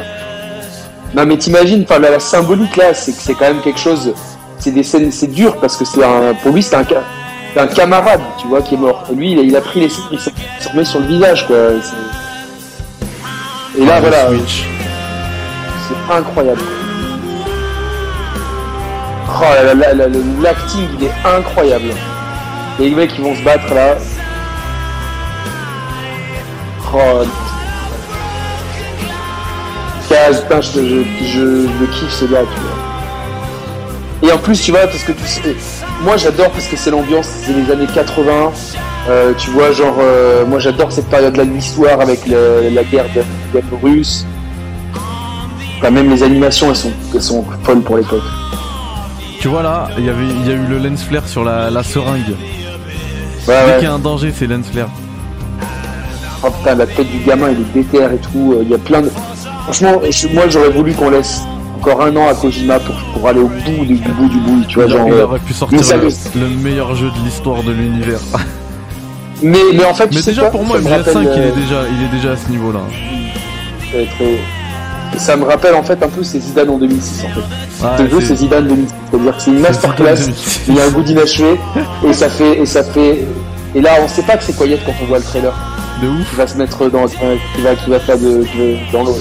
Non, mais t'imagines, enfin, la, la symbolique là, c'est que c'est quand même quelque chose. C'est des scènes, c'est dur parce que c'est un, pour lui, c'est un, camarade, tu vois, qui est mort. Et lui, il a, il a pris les il s'est remet sur le visage, quoi. Et là, Ah, voilà, c'est incroyable. Oh, l'acting, il est incroyable. Et les mecs, ils vont se battre là. Oh. Putain, je, je, je, je kiffe ce gars, tu vois. Et en plus, tu vois, parce que tu sais, moi j'adore parce que c'est l'ambiance, c'est les années 80. euh, tu vois, genre, euh, moi j'adore cette période-là de l'histoire avec le- la guerre de, de russe. Enfin, même les animations, elles sont, elles sont folles pour l'époque. Tu vois là, il y avait, il y a eu le lens flare sur la, la seringue. Ouais, Dès ouais. qu'il y a un danger, c'est lens flare. Oh putain, la tête du gamin, il est déter et tout. euh, Il y a plein de. Franchement, moi j'aurais voulu qu'on laisse encore un an à Kojima pour, pour aller au bout du, du bout du bout, tu vois, Il, genre. il euh, aurait pu sortir le, le- le meilleur jeu de l'histoire de l'univers. Mais, mais en fait, tu Mais sais déjà quoi pour moi, Ça me MGS5 rappelle, il euh, est déjà, il est déjà à ce niveau-là. très- Ça me rappelle en fait un peu c'est Zidane en 2006 en fait. Ouais, Ce jeu c'est c'est- Zidane 2006, c'est-à-dire que c'est une masterclass, c'est- il y a un goût d'inachevé et ça fait et ça fait et là on sait pas que c'est Quiet quand on voit le trailer. de ouf. qui va se mettre dans qui va qui va faire de, de- dans l'eau.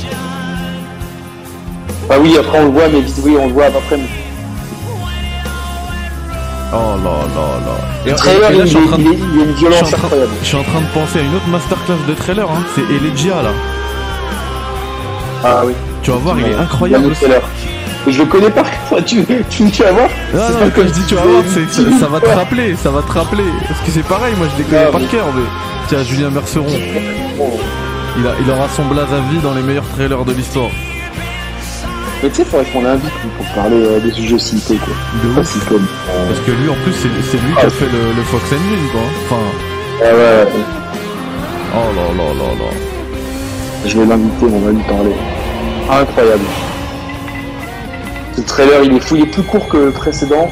Bah oui après on le voit mais vite oui on le voit après. mais- Oh là là là. Et, Le trailer là, il, je suis en est- train de- il est- il y a une je violence suis en train- incroyable. je suis en train de penser à une autre masterclass de trailer, hein. c'est Elegia là. Ah oui. Tu vas voir, il est incroyable. le trailer. Je le connais pas. tu, tu, tu vas voir. Non, C'est non, pas quand je dis tu vas voir, c'est- ça, ça va te rappeler, ça va te rappeler. Parce que c'est pareil, moi je les connais Ah, par cœur. Mais... Tiens, Julien Merceron, il, a, il aura son blaze à vie dans les meilleurs trailers de l'histoire. Mais tu sais, faudrait qu'on l'invite pour parler euh, des jeux cités quoi. De ouf. si comme. euh, Parce que lui en plus, c'est c'est lui qui a fait le, le Fox and Wind, quoi. Enfin, Ah ouais, ouais. oh là là là là. Je vais l'inviter, on va lui parler. Incroyable. Ce trailer, il est fou, il est plus court que le précédent,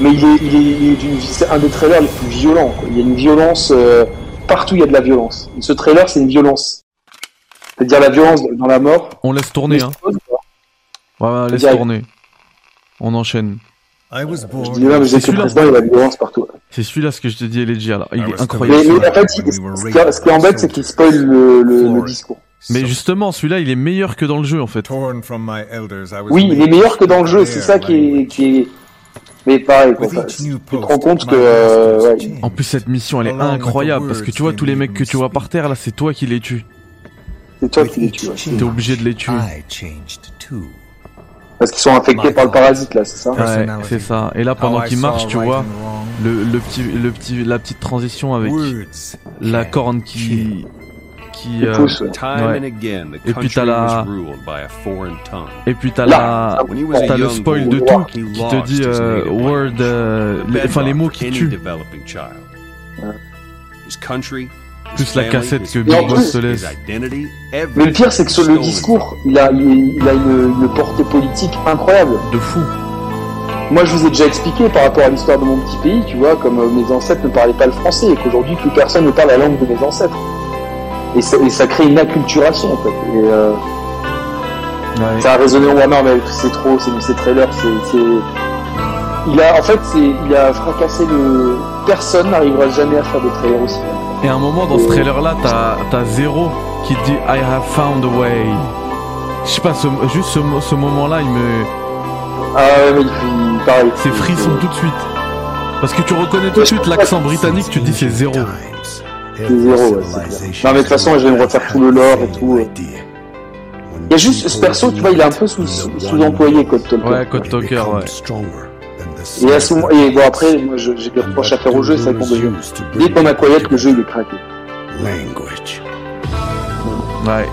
mais il est, il est, il est d'une- c'est un des trailers les plus violents. quoi. Il y a une violence euh, partout, il y a de la violence. Ce trailer, c'est une violence. C'est-à-dire la violence dans la mort. On laisse tourner, hein. Ouais, laisse Direct. tourner. On enchaîne. C'est celui-là. précédent, il y a de la violence partout. C'est celui-là ce que je te dis, Elegia là. Il est incroyable. Mais, en fait, il- ce qui, ce qui embête, c'est qu'il spoil le, le, le discours. Mais justement, celui-là, il est meilleur que dans le jeu en fait. Oui, il est meilleur que dans le jeu, c'est ça qui est, language. qui est... Mais pareil, quoi. Enfin, tu te rends compte que... euh, ouais. En plus, cette mission, elle est incroyable parce que tu vois tous les mecs que tu vois par terre là, c'est toi qui les tues. c'est toi qui les tues. ouais. T'es obligé de les tuer. Parce qu'ils sont infectés par le God. parasite, là, c'est ça Ouais, c'est ça. Et là, pendant How I qu'il marche, saw tu vois le, le petit, le petit, la petite transition avec la corne qui, qui. Euh, ouais. Et puis country t'as la-. Et puis t'as Là, la, t'as le spoil de tout qui te dit euh, word, euh, les- enfin les mots qui tuent. Plus la cassette que Big Boss his laisse. Mais le pire, c'est que sur le discours, il a, il, il a une, une portée politique incroyable. De fou. Moi, je vous ai déjà expliqué par rapport à l'histoire de mon petit pays, tu vois, comme euh, mes ancêtres ne parlaient pas le français et qu'aujourd'hui, plus personne ne parle la langue de mes ancêtres. Et ça, et ça crée une acculturation, en fait. Et, euh, Ouais. Ça a résonné en Warner, mais c'est trop, c'est ces trailers, c'est, c'est- Il a, en fait, c'est, il a fracassé le. Personne n'arrivera jamais à faire des trailers aussi. Et à un moment dans ce trailer là, t'as t'as Zero qui dit I have found a way. Je sais pas, ce- juste ce, ce moment là, il me. Ah ouais, mais il fait pareil. C'est frisson tout de suite. Parce que tu reconnais tout de suite l'accent britannique, tu te dis c'est zéro. C'est zéro, ouais. Non, mais de toute façon, je vais me refaire tout le lore et tout. Il y a juste ce perso, tu vois, il est un peu sous- sous- sous-employé, Code Talker. Ouais, Code Talker, ouais. Et à ce moment, et bon après, moi j'ai des reproches à faire au jeu, c'est avec mon jeu. Dès qu'on a Quiet, le jeu il est craqué. Language. Ouais.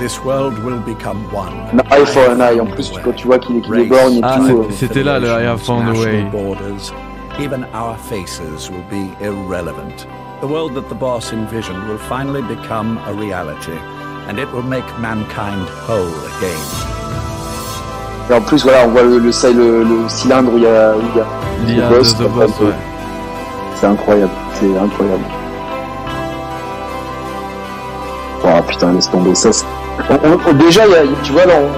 This world will become one. Un eye for an eye, en plus tu, quand tu vois qu'il est, qu'il est borgne et Ah, tout. c'est- euh, c'était là le I have found a way. National borders, even our faces will be irrelevant. The world that the boss envisioned will finally become a reality, and it will make mankind whole again. Et en plus, voilà, on voit le, le, le- le cylindre où il y a, où il y a Il y a le boss. The ouais. C'est incroyable, c'est incroyable. Oh putain, laisse tomber ça. c'est- on- on- déjà, y a, tu vois, là, on...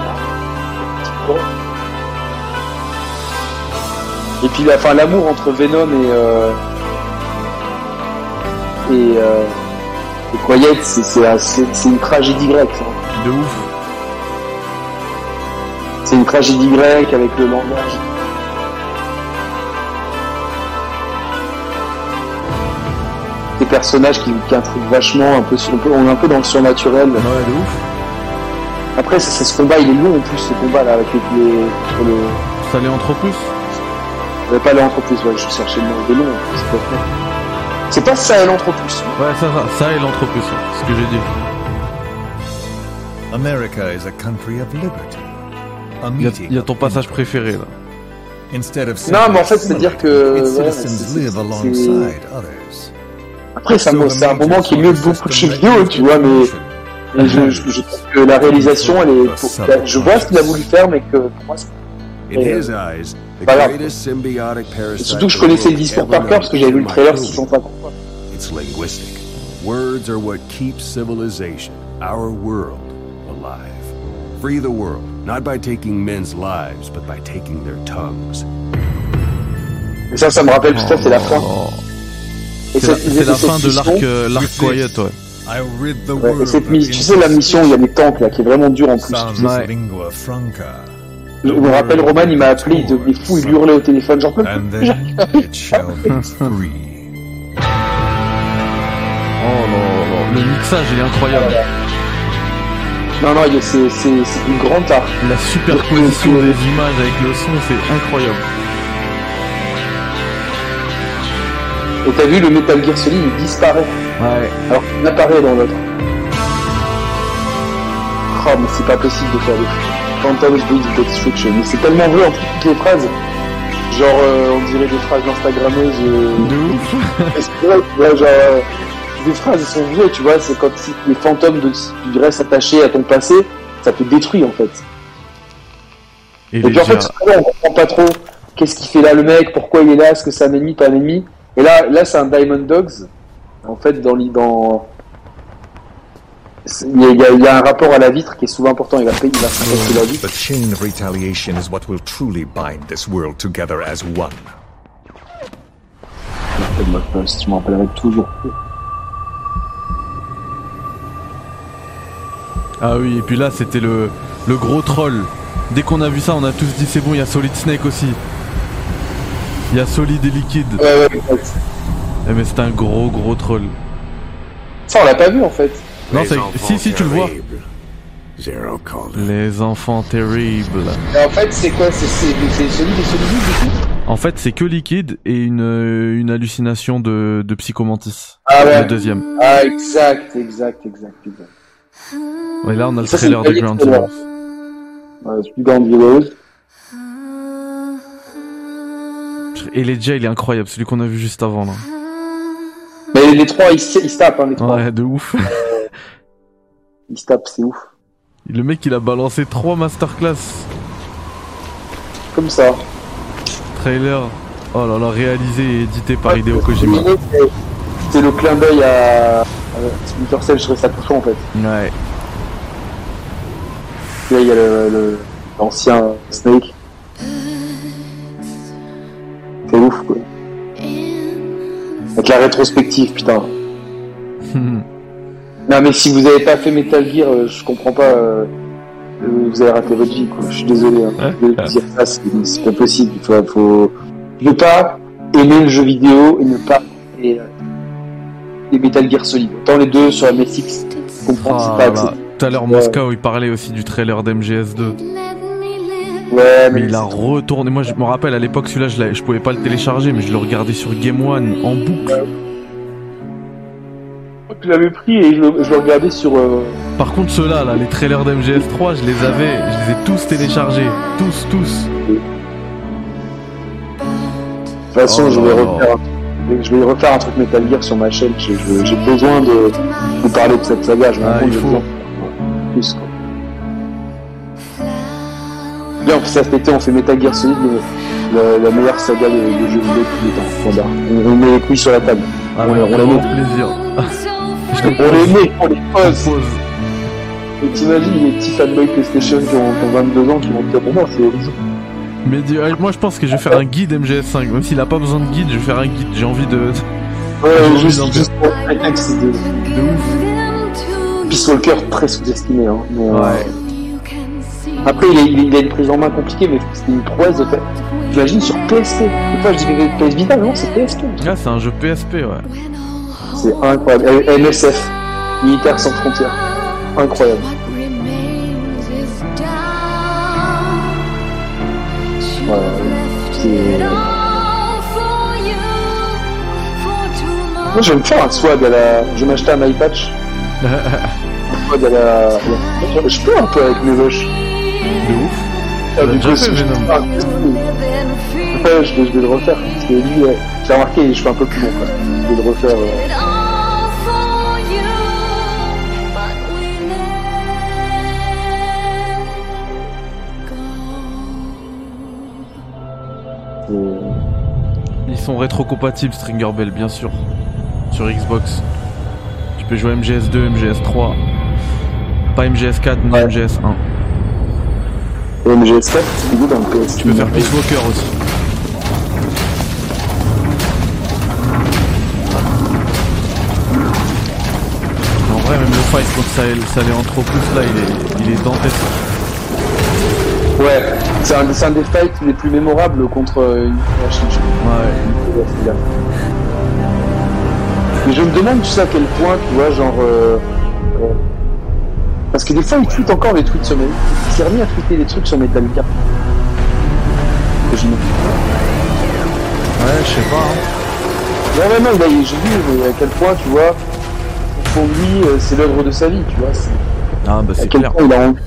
Et puis, la, enfin, l'amour entre Venom et... Euh... Et... Euh... et Quiet, c'est- c'est un- c'est c'est une tragédie grecque. ça. De ouf. C'est une tragédie grecque avec le langage. Des personnages qui, qui intriguent vachement, un peu, sur- un peu- on est un peu dans le surnaturel. Ouais, de ouf. Après, c'est c'est ce combat, il est long en plus, ce combat là, avec les. le... Ça l'est entre plus Je vais pas aller entre plus, ouais, je cherchais le nom, il est long, c'est pas vrai. C'est pas ça, elle entre plus. Ouais, ça, ça, ça et l'entreprise, c'est ce que j'ai dit. America is a country of liberty. Il y y a ton passage préféré là. Non, mais en fait, c'est-à-dire que, ouais. Après, c'est un, un moment qui est mieux que beaucoup de jeux vidéo, tu vois, mais. mais je, je, je trouve que la réalisation, elle est. pour- je vois ce qu'il a voulu faire, mais que pour moi, c'est In his eyes, the Pas grave. greatest symbiotic Et parasite. surtout que je connaissais le discours par cœur parce que j'avais vu le trailer by 650 fois. It's linguistic. Words are what keeps civilization, our world, alive. Free the world, not by taking men's lives, but by taking their tongues. Et ça, ça me rappelle, putain, c'est la fin. C'est la, la fin de l'arc euh, l'arc Quiet, ouais. Ouais, et cette tu sais, la mission où il y a les tanks là, qui est vraiment dure en plus. Je me rappelle, Roman, il m'a appelé, il devenait fou, il hurlait au téléphone, genre. Oh là là, le mixage il est incroyable. Non, non, il- c'est, une grande art. La superposition des images avec le son, c'est incroyable. Et t'as vu, le Metal Gear Solid, il disparaît, Ouais. alors qu'il apparaît dans l'autre. Oh, mais c'est pas possible de faire des Phantom's Bridge Destruction. Mais c'est tellement vrai en toutes les phrases. Genre, euh, on dirait des phrases d'Instagrammeuses. euh, De ouf. Genre, euh, des phrases elles sont vraies, tu vois, c'est quand si les fantômes de, tu restes attaché à ton passé, ça te détruit en fait. Et puis en fait, on comprend pas trop qu'est-ce qu'il fait là le mec, pourquoi il est là, est-ce que c'est un ennemi, pas un ennemi. Et là, là c'est un Diamond Dogs. En fait, dans l'île- dans il y, a, il y a- il y a un rapport à la vitre qui est souvent important. Il va il va s'investir la vitre. The chain of retaliation is what will truly bind this world together as one. Tu m'en rappellerai toujours. Ah oui, et puis là c'était le, le gros troll. Dès qu'on a vu ça, on a tous dit c'est bon, il y a Solid Snake aussi. Il y a Solid et Liquid. Ouais, ouais, ouais. Eh, mais c'est un gros gros troll. Ça, on l'a pas vu en fait. Non, c'est- si, si, tu le vois. Zero. Les enfants terribles. Et en fait, c'est quoi? C'est c'est- c'est celui de celui du coup? En fait, c'est que Liquid et une, euh, une hallucination de, de Psychomantis. Ah ouais. Le deuxième. Ah, exact, exact, exact, exact. Ouais, là, on a le Ça, trailer de Ground. Zeroes. Ouais, c'est plus Heroes. Et les Jay, il est incroyable, celui qu'on a vu juste avant là. Mais les trois, ils, se- ils se tapent, hein, les trois. Ouais, de ouf. Ils se tapent, c'est ouf. Le mec, il a balancé trois masterclass. Comme ça. Trailer. Oh là là, réalisé et édité par Hideo Kojima. C'est- C'est le clin d'œil à Splinter Cell, je trouvais ça touchant en fait. Ouais. Là, il y a le- le- l'ancien Snake. C'est ouf, quoi. Avec la rétrospective, putain. Non, mais si vous avez pas fait Metal Gear, euh, je comprends pas. euh, euh, vous avez raté votre vie, quoi. Je suis désolé hein, de dire ça, c'est pas possible. Il faut, faut... Ne pas aimer le jeu vidéo et ne pas aimer euh, les Metal Gear Solid. Autant les deux sur la MSX, je comprends que Ah, c'est pas là. Tout à l'heure, Moscow, il parlait aussi du trailer d'MGS2. Ouais, Mais il a retourné. Moi, je me rappelle à l'époque, celui-là, je, je pouvais pas le télécharger, mais je le regardais sur Game One en boucle. Je l'avais pris et je le, je le regardais sur. euh, Par contre, ceux-là, là, les trailers d'MGS3, je les avais, je les ai tous téléchargés. Tous, tous. De toute façon, Oh je vais là. refaire. Je vais refaire un truc Metal Gear sur ma chaîne. J'ai besoin de vous parler de cette saga. Je Ah, compte il faut. j'ai besoin de plus. Quoi. On fait ça cet été. On fait Metal Gear Solid, la, la meilleure saga de, de jeux vidéo de tous les temps. On, on met les couilles sur la table. Ah, on, les met. plaisir. On les met, on les pose. Et t'imagines les petits fanboys PlayStation qui ont, qui ont 22 ans qui vont dire bon, non, c'est horrible. Mais euh, moi, je pense que je vais faire un guide MGS5. Même s'il a pas besoin de guide, je vais faire un guide. J'ai envie de. Ouais, juste, envie d'en juste pour le prétexte de. de ouf. Peace Walker très sous-estimé. Hein, mais, euh, Ouais. Après, il a, il a une prise en main compliquée, mais c'était une prouesse de fait. J'imagine sur PSP. Fois, je dis PS Vita, non, c'est PSP. Là, c'est un jeu PSP, ouais. C'est incroyable. MSF, Militaire sans frontières. Incroyable. Moi, je vais me faire un swag à la. Je vais m'acheter un eye patch. un swag à la. Je- Je peux un peu avec mes vaches. De ouf. Ah, T'as du coup, fait, si je- Ah, Ouais, je vais, je vais le refaire. Parce que lui, ouais, j'ai remarqué, je fais un peu plus long. Quoi. Je vais le refaire. euh. euh, sont rétrocompatibles, Stringer Bell, bien sûr. Sur Xbox. Tu peux jouer MGS2, MGS3. Pas MGS4 ni Ouais. MGS1. Et MGS4, du coup, dans le PS. Tu peux faire Peace Walker aussi. En vrai, même le fight contre Sal- Saléanthropus, là, il est, il est dantesque. Ouais, c'est un, des fights les plus mémorables contre euh, une. Ouais. Mais je me demande, tu sais, à quel point, tu vois, genre. euh, euh, parce que des fois, il tweet encore des tweets sur mes. Il s'est remis à tweeter des trucs sur Metal Gear. Que je me- Ouais, je sais pas. hein. Non, vraiment, il a- j'ai vu à quel point, tu vois, pour lui, c'est l'œuvre de sa vie, tu vois. Ah, bah c'est clair. point il a envie.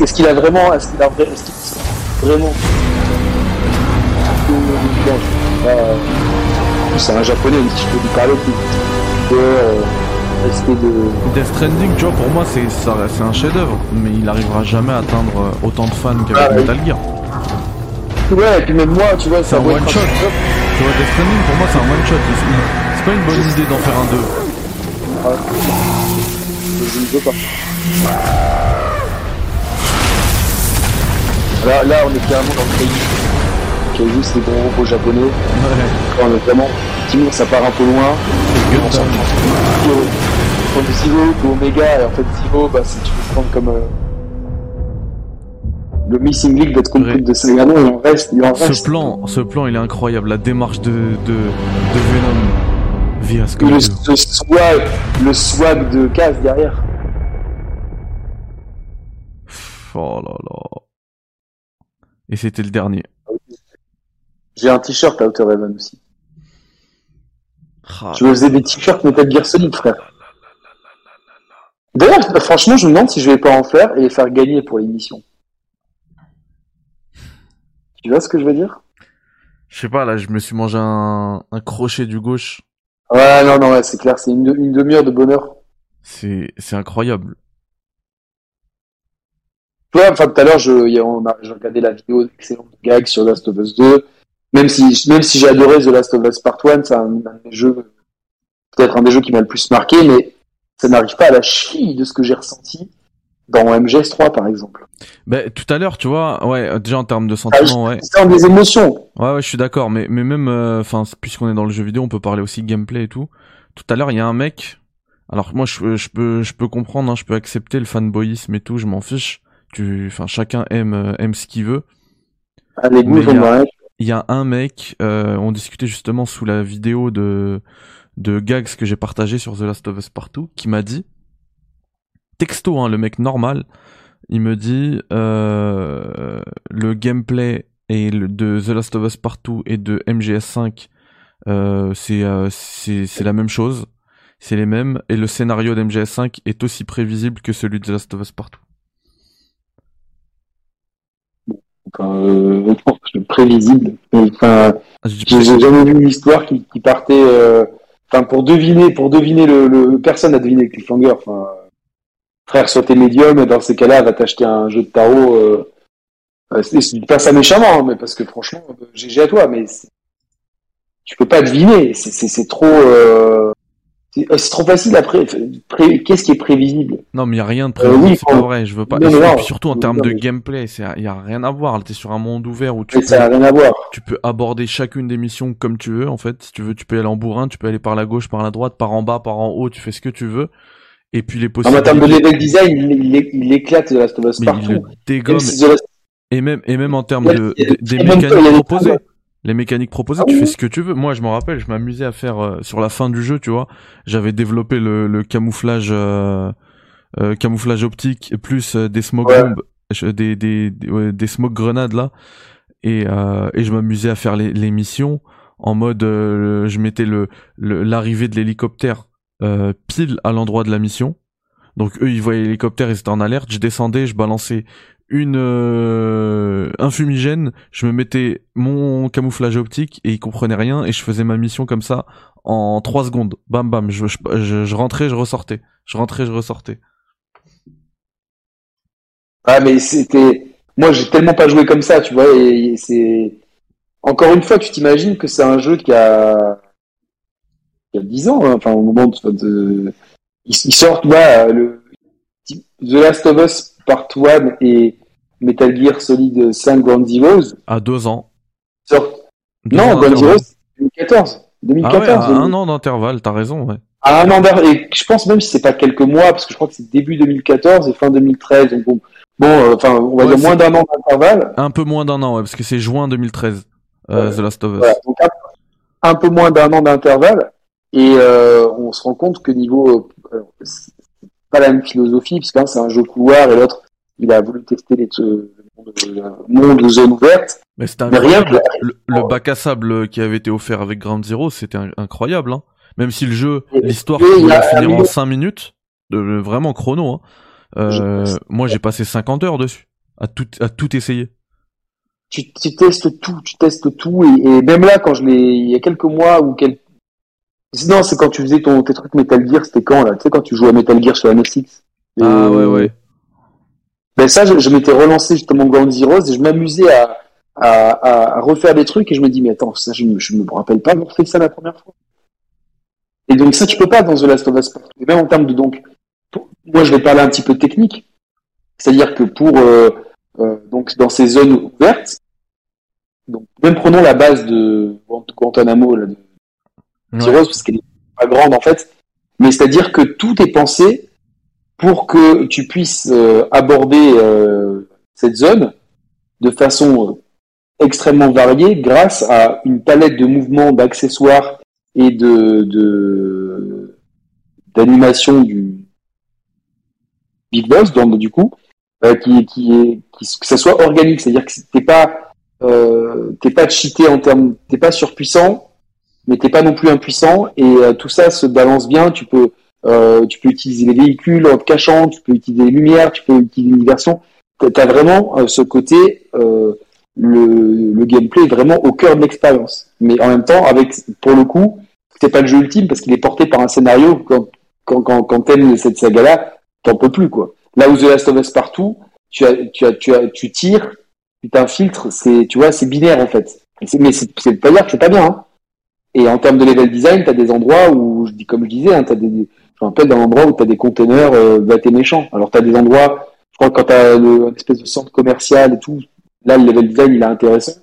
Est-ce qu'il a vraiment. Est-ce qu'il a vra- vraiment. C'est un japonais, si je peux lui parler, de, euh, de. Death Stranding, tu vois, pour moi, c'est un chef-d'œuvre, mais il arrivera jamais à atteindre euh, autant de fans qu'avec Ah. Metal Gear. Ouais, et puis même moi, tu vois, C'est un doit one être shot. Tu vois, Death Stranding, pour moi, c'est un one shot. Il- il- C'est pas une bonne idée d'en faire un 2. Je ne veux pas. Là, là, on est carrément dans le pays. Kaiju, c'est des gros robots japonais. Ouais. On est vraiment. Effectivement, ça part un peu loin. On s'en prend Comme Zero ou Omega, et en fait, Zero, bah, si tu peux prendre comme. euh, Le Missing Link d'être compris de Sagano, il en reste, il en reste. Ce plan, ce plan, il est incroyable. La démarche de, de, de Venom via le, Scorpio. le swag, le swag de Kaz derrière. Oh là là. Et c'était le dernier. J'ai un t-shirt à Outer Heaven aussi. Ah, Je me faisais des t-shirts Metal Gear Solid, frère. D'ailleurs, franchement, je me demande si je vais pas en faire et les faire gagner pour l'émission. Tu vois ce que je veux dire? Je sais pas, là, je me suis mangé un, un crochet du gauche. Ouais, non, non, ouais, c'est clair, c'est une, une demi-heure de bonheur. C'est, c'est incroyable. Tu vois, enfin, tout à l'heure, je, on a, j'ai regardé la vidéo d'excellente gag sur Last of Us 2. Même si, même si j'ai adoré The Last of Us Part 1, c'est un, un des jeux, peut-être un des jeux qui m'a le plus marqué, mais ça n'arrive pas à la cheville de ce que j'ai ressenti dans MGS3 par exemple. Ben, tout à l'heure, tu vois, ouais, déjà en termes de sentiments, ouais. C'est des émotions. Ouais, ouais, je suis d'accord, mais, mais même, euh, enfin, puisqu'on est dans le jeu vidéo, on peut parler aussi gameplay et tout. Tout à l'heure, il y a un mec. Alors moi, je, je peux, je peux comprendre, hein, je peux accepter le fanboyisme et tout, je m'en fiche. Tu, enfin, chacun aime, euh, aime ce qu'il veut. Goûts, il y a- on va- Il y a un mec, euh, on discutait justement sous la vidéo de de gags que j'ai partagé sur The Last of Us Partout, qui m'a dit texto, hein, le mec normal, il me dit euh, le gameplay et le, de The Last of Us Partout et de MGS5, euh, c'est euh, c'est c'est la même chose, c'est les mêmes et le scénario d'MGS5 est aussi prévisible que celui de The Last of Us Partout. Enfin, euh, prévisible. Enfin, Ah, j'ai jamais vu une histoire qui, qui partait. euh, Enfin, pour deviner, pour deviner le, le personne a deviné le cliffhanger. Enfin, frère, soit t'es médium, et dans ces cas-là, va t'acheter un jeu de tarot. Euh, euh, c'est- je dis pas ça méchamment, hein, mais parce que franchement, euh, GG à toi, mais tu peux pas deviner. C'est trop. euh, c'est c'est trop facile après. Qu'est-ce qui est prévisible? Non, mais il y a rien de Euh, prévisible, oui, c'est pas vrai, je veux pas. Non, non. puis surtout en termes de gameplay, c'est il y a rien à voir, t'es sur un monde ouvert où tu Mais ça n'a peux, rien à voir. tu peux aborder chacune des missions comme tu veux en fait. Si tu veux, tu peux aller en bourrin, tu peux aller par la gauche, par la droite, par en bas, par en haut, tu fais ce que tu veux. Et puis les En termes de possibilités, level design, il, il, il éclate The Last of Us il partout. le dégomme Même si The Last- et même et même en termes de, il a des il a mécaniques proposées. Les mécaniques proposées, Ah tu oui. fais ce que tu veux. Moi, je me rappelle, je m'amusais à faire euh, sur la fin du jeu, tu vois. J'avais développé le, le camouflage, euh, euh, camouflage optique plus euh, des smoke Ouais. des des des, ouais, des smoke grenades là. Et euh, et je m'amusais à faire les, les missions en mode, euh, je mettais le le- l'arrivée de l'hélicoptère euh, pile à l'endroit de la mission. Donc eux, ils voyaient l'hélicoptère, ils étaient en alerte. Je descendais, je balançais une euh, un fumigène, je me mettais mon camouflage optique et ils comprenaient rien et je faisais ma mission comme ça en 3 secondes. Bam bam, je, je, rentrais, je ressortais. Je rentrais, je ressortais. Ah, mais c'était. Moi, j'ai tellement pas joué comme ça, tu vois, et c'est. Encore une fois, tu t'imagines que c'est un jeu qui a. qui a 10 ans, hein, enfin, au moment de. Ils, sortent, là, le. The Last of Us Part 1 et Metal Gear Solid 5 Ground Zeroes À deux ans. Deux Non, ans Ground d'intervalle. Zeroes, 2014. Ah 2014. ouais, à un an d'intervalle, t'as raison, ouais. À un an d'ar- et je pense même si c'est pas quelques mois, parce que je crois que c'est début 2014 et fin 2013. Donc bon, bon, euh, enfin, on va Ouais, dire moins d'un an d'intervalle. Un peu moins d'un an, ouais, parce que c'est juin 2013, euh. The Last of Us. Voilà, donc un, un peu moins d'un an d'intervalle. Et euh, on se rend compte que niveau, c'est pas la même philosophie, parce qu'un c'est un jeu couloir et l'autre, il a voulu tester les euh, le monde ou zone ouverte. Mais c'était incroyable. Le, le bac à sable qui avait été offert avec Ground Zero, c'était incroyable. Hein. Même si le jeu, l'histoire il la finir en milieu- 5 minutes, de, vraiment chrono. Hein. Euh, Je- moi, j'ai passé 50 heures dessus, à tout, à tout essayer. Tu, tu testes tout, tu testes tout, et, et même là, quand je l'ai, il y a quelques mois ou quelques non, c'est quand tu faisais ton, tes trucs Metal Gear, c'était quand là? Tu sais, quand tu jouais à Metal Gear sur la. Ah Et- ouais, ouais. Ben ça, je, je m'étais relancé justement Ground Zeroes et je m'amusais à, à, à, à refaire des trucs et je me dis mais attends ça je me, je me rappelle pas avoir fait ça la première fois. Et donc ça tu peux pas dans The Last of Us Part. Et même en termes de donc pour- moi je vais parler un petit peu technique, c'est-à-dire que pour euh, euh, donc dans ces zones ouvertes, donc même prenons la base de Guantanamo là, de Ouais. Zeroes parce qu'elle est pas grande en fait, mais c'est-à-dire que tout est pensé pour que tu puisses euh, aborder euh, cette zone de façon euh, extrêmement variée grâce à une palette de mouvements, d'accessoires et de d'animation du Big Boss donc du coup qui qui est qui, que ça soit organique, c'est-à-dire que t'es pas t'es pas cheaté en termes t'es pas surpuissant mais t'es pas non plus impuissant et tout ça se balance bien tu peux euh, tu peux utiliser les véhicules en te cachant, tu peux utiliser les lumières, tu peux utiliser l'immersion. Tu as vraiment euh, ce côté, euh, le, le gameplay est vraiment au cœur de l'expérience. Mais en même temps, avec pour le coup, c'est pas le jeu ultime parce qu'il est porté par un scénario. Quand, quand, quand, t'aimes cette saga-là, t'en peux plus quoi. Là où The Last of Us partout, tu as, tu as, tu as, tu tires, tu t'infiltres, c'est, tu vois, c'est binaire en fait. Mais c'est c'est pas dire que c'est pas bien. Hein. Et en termes de level design, t'as des endroits où, comme je disais, hein, t'as des, je me rappelle d'un endroit où tu as des containers euh, bêtes et méchants. Alors tu as des endroits crois que quand t'as le, un espèce de centre commercial et tout, là, le level design, il est intéressant.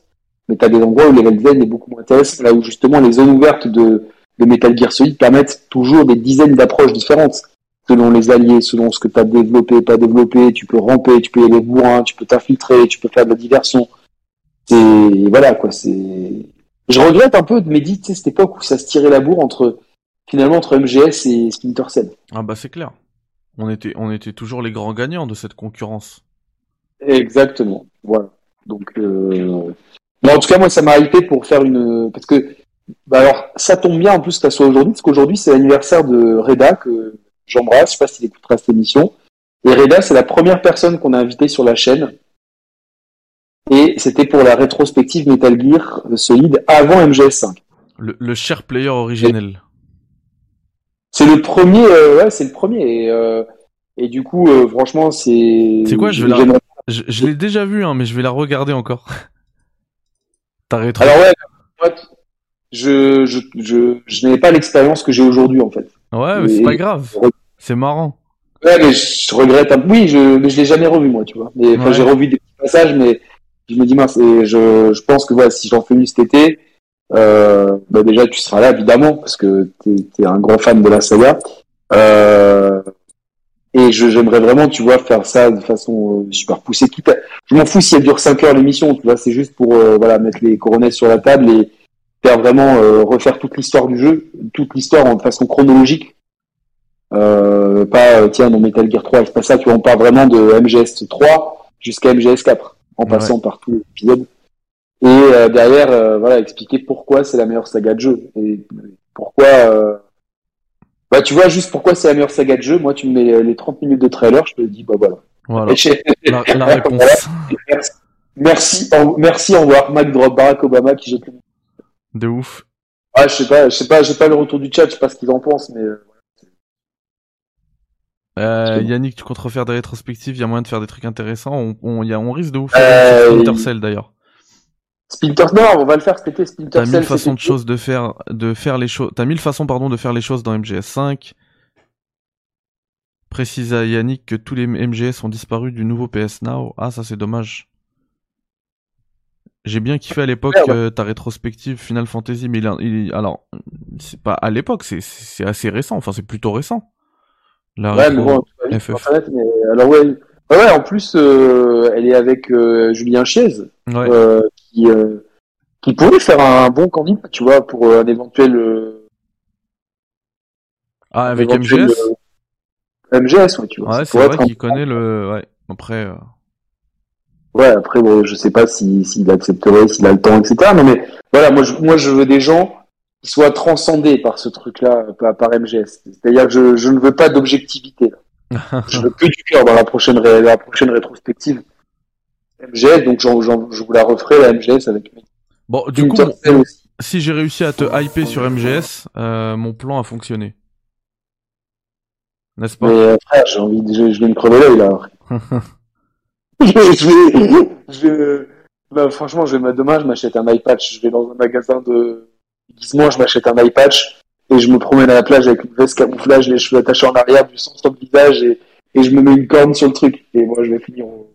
Mais t'as des endroits où le level design est beaucoup moins intéressant. Là où justement les zones ouvertes de, de Metal Gear Solid permettent toujours des dizaines d'approches différentes. Selon les alliés, selon ce que t'as développé, pas développé, tu peux ramper, tu peux y aller bourrin, tu peux t'infiltrer, tu peux faire de la diversion. C'est, voilà, quoi, c'est, je regrette un peu de tu sais, cette époque où ça se tirait la bourre entre, finalement, entre MGS et Splinter Cell. Ah bah c'est clair. On était, on était toujours les grands gagnants de cette concurrence. Exactement. Voilà. Donc, euh... bon, en tout cas, moi, ça m'a hypé pour faire une, parce que, bah alors, ça tombe bien en plus que ça soit aujourd'hui, parce qu'aujourd'hui, c'est l'anniversaire de Reda, que j'embrasse. Je sais pas s'il écoutera cette émission. Et Reda, c'est la première personne qu'on a invitée sur la chaîne. Et c'était pour la rétrospective Metal Gear Solid avant MGS5. Le, le cher player originel. C'est le premier, euh, ouais, c'est le premier. Et, euh, et du coup, euh, franchement, c'est. C'est quoi, je vais la- Je, je l'ai déjà vu, hein, mais je vais la regarder encore. T'as rétro. Alors ouais, moi, je, je, je, je n'avais pas l'expérience que j'ai aujourd'hui en fait. ouais, mais c'est pas grave. C'est marrant. Ouais, mais je regrette. Un... Oui, je, mais je l'ai jamais revu moi, tu vois. Mais enfin, Ouais. j'ai revu des passages, mais je me dis mince. Et je, je pense que voilà, si j'en fais une cet été, euh, bah déjà tu seras là évidemment parce que t'es es un grand fan de la saga. Euh, et je j'aimerais vraiment, tu vois, faire ça de façon euh, super poussée. À- Je m'en fous si elle dure 5 heures l'émission, tu vois. C'est juste pour euh, voilà mettre les coronets sur la table et faire vraiment euh, refaire toute l'histoire du jeu, toute l'histoire en façon chronologique. Euh, pas tiens dans Metal Gear 3 c'est pas ça tu vois on part vraiment de MGS 3 jusqu'à MGS 4 en Ouais. passant par tous les épisodes et euh, derrière euh, voilà expliquer pourquoi c'est la meilleure saga de jeu et pourquoi euh... bah tu vois juste pourquoi c'est la meilleure saga de jeu moi tu me mets les 30 minutes de trailer je te dis bah voilà Voilà. La, la réponse. merci merci au, merci au revoir Mac Drop Barack Obama qui jette le De ouf. ah je sais pas je sais pas j'ai pas le retour du chat je sais pas ce qu'ils en pensent mais euh, Euh. Yannick, tu comptes refaire des rétrospectives, il y a moyen de faire des trucs intéressants. On, on, y a, on risque de vous Euh, d'ailleurs. Splinter on va le faire cet été Splinter T'as mille façons de choses de faire, de faire les choses. T'as mille façons, pardon, de faire les choses dans MGS5. Précise à Yannick que tous les MGS ont disparu du nouveau PS Now. Ah, ça c'est dommage. J'ai bien kiffé à l'époque euh, ta rétrospective Final Fantasy, mais il, a- il- alors c'est pas à l'époque, c'est c'est assez récent. Enfin, c'est plutôt récent. La Ouais, mais bon, FF. Internet, mais alors ouais, ouais, ouais, en plus, euh, elle est avec euh, Julien Chiez, Ouais. Euh, qui, qui pourrait faire un bon candidat, tu vois, pour euh, un éventuel. euh, Ah, avec éventuel, MGS. MGS, ouais, tu vois. Ouais, c'est vrai un- qu'il connaît le. Ouais. Après. euh, Ouais, après, bon, je sais pas si s'il accepterait, s'il a le temps, etc. Non, mais voilà, moi, je, moi, je veux des gens qui soient transcendés par ce truc-là, par, par MGS. C'est-à-dire que je, je ne veux pas d'objectivité. je veux que du cœur dans la prochaine, ré- la prochaine rétrospective MGS, donc j'en- j'en- je vous la referai, la MGS, avec mes Bon, du coup, si j'ai réussi à te hyper sur MGS, euh, mon plan a fonctionné. N'est-ce pas? Mais euh, frère, j'ai envie de, je, je vais me crever l'œil, là. je, vais, je vais, bah, franchement, je vais, ma- demain, je m'achète un eye patch. Je vais dans un magasin de déguisement, je m'achète un eye patch et je me promène à la plage avec une veste camouflage, les cheveux attachés en arrière, du sang sur le visage et, et je me mets une corne sur le truc. Et moi, je vais finir au,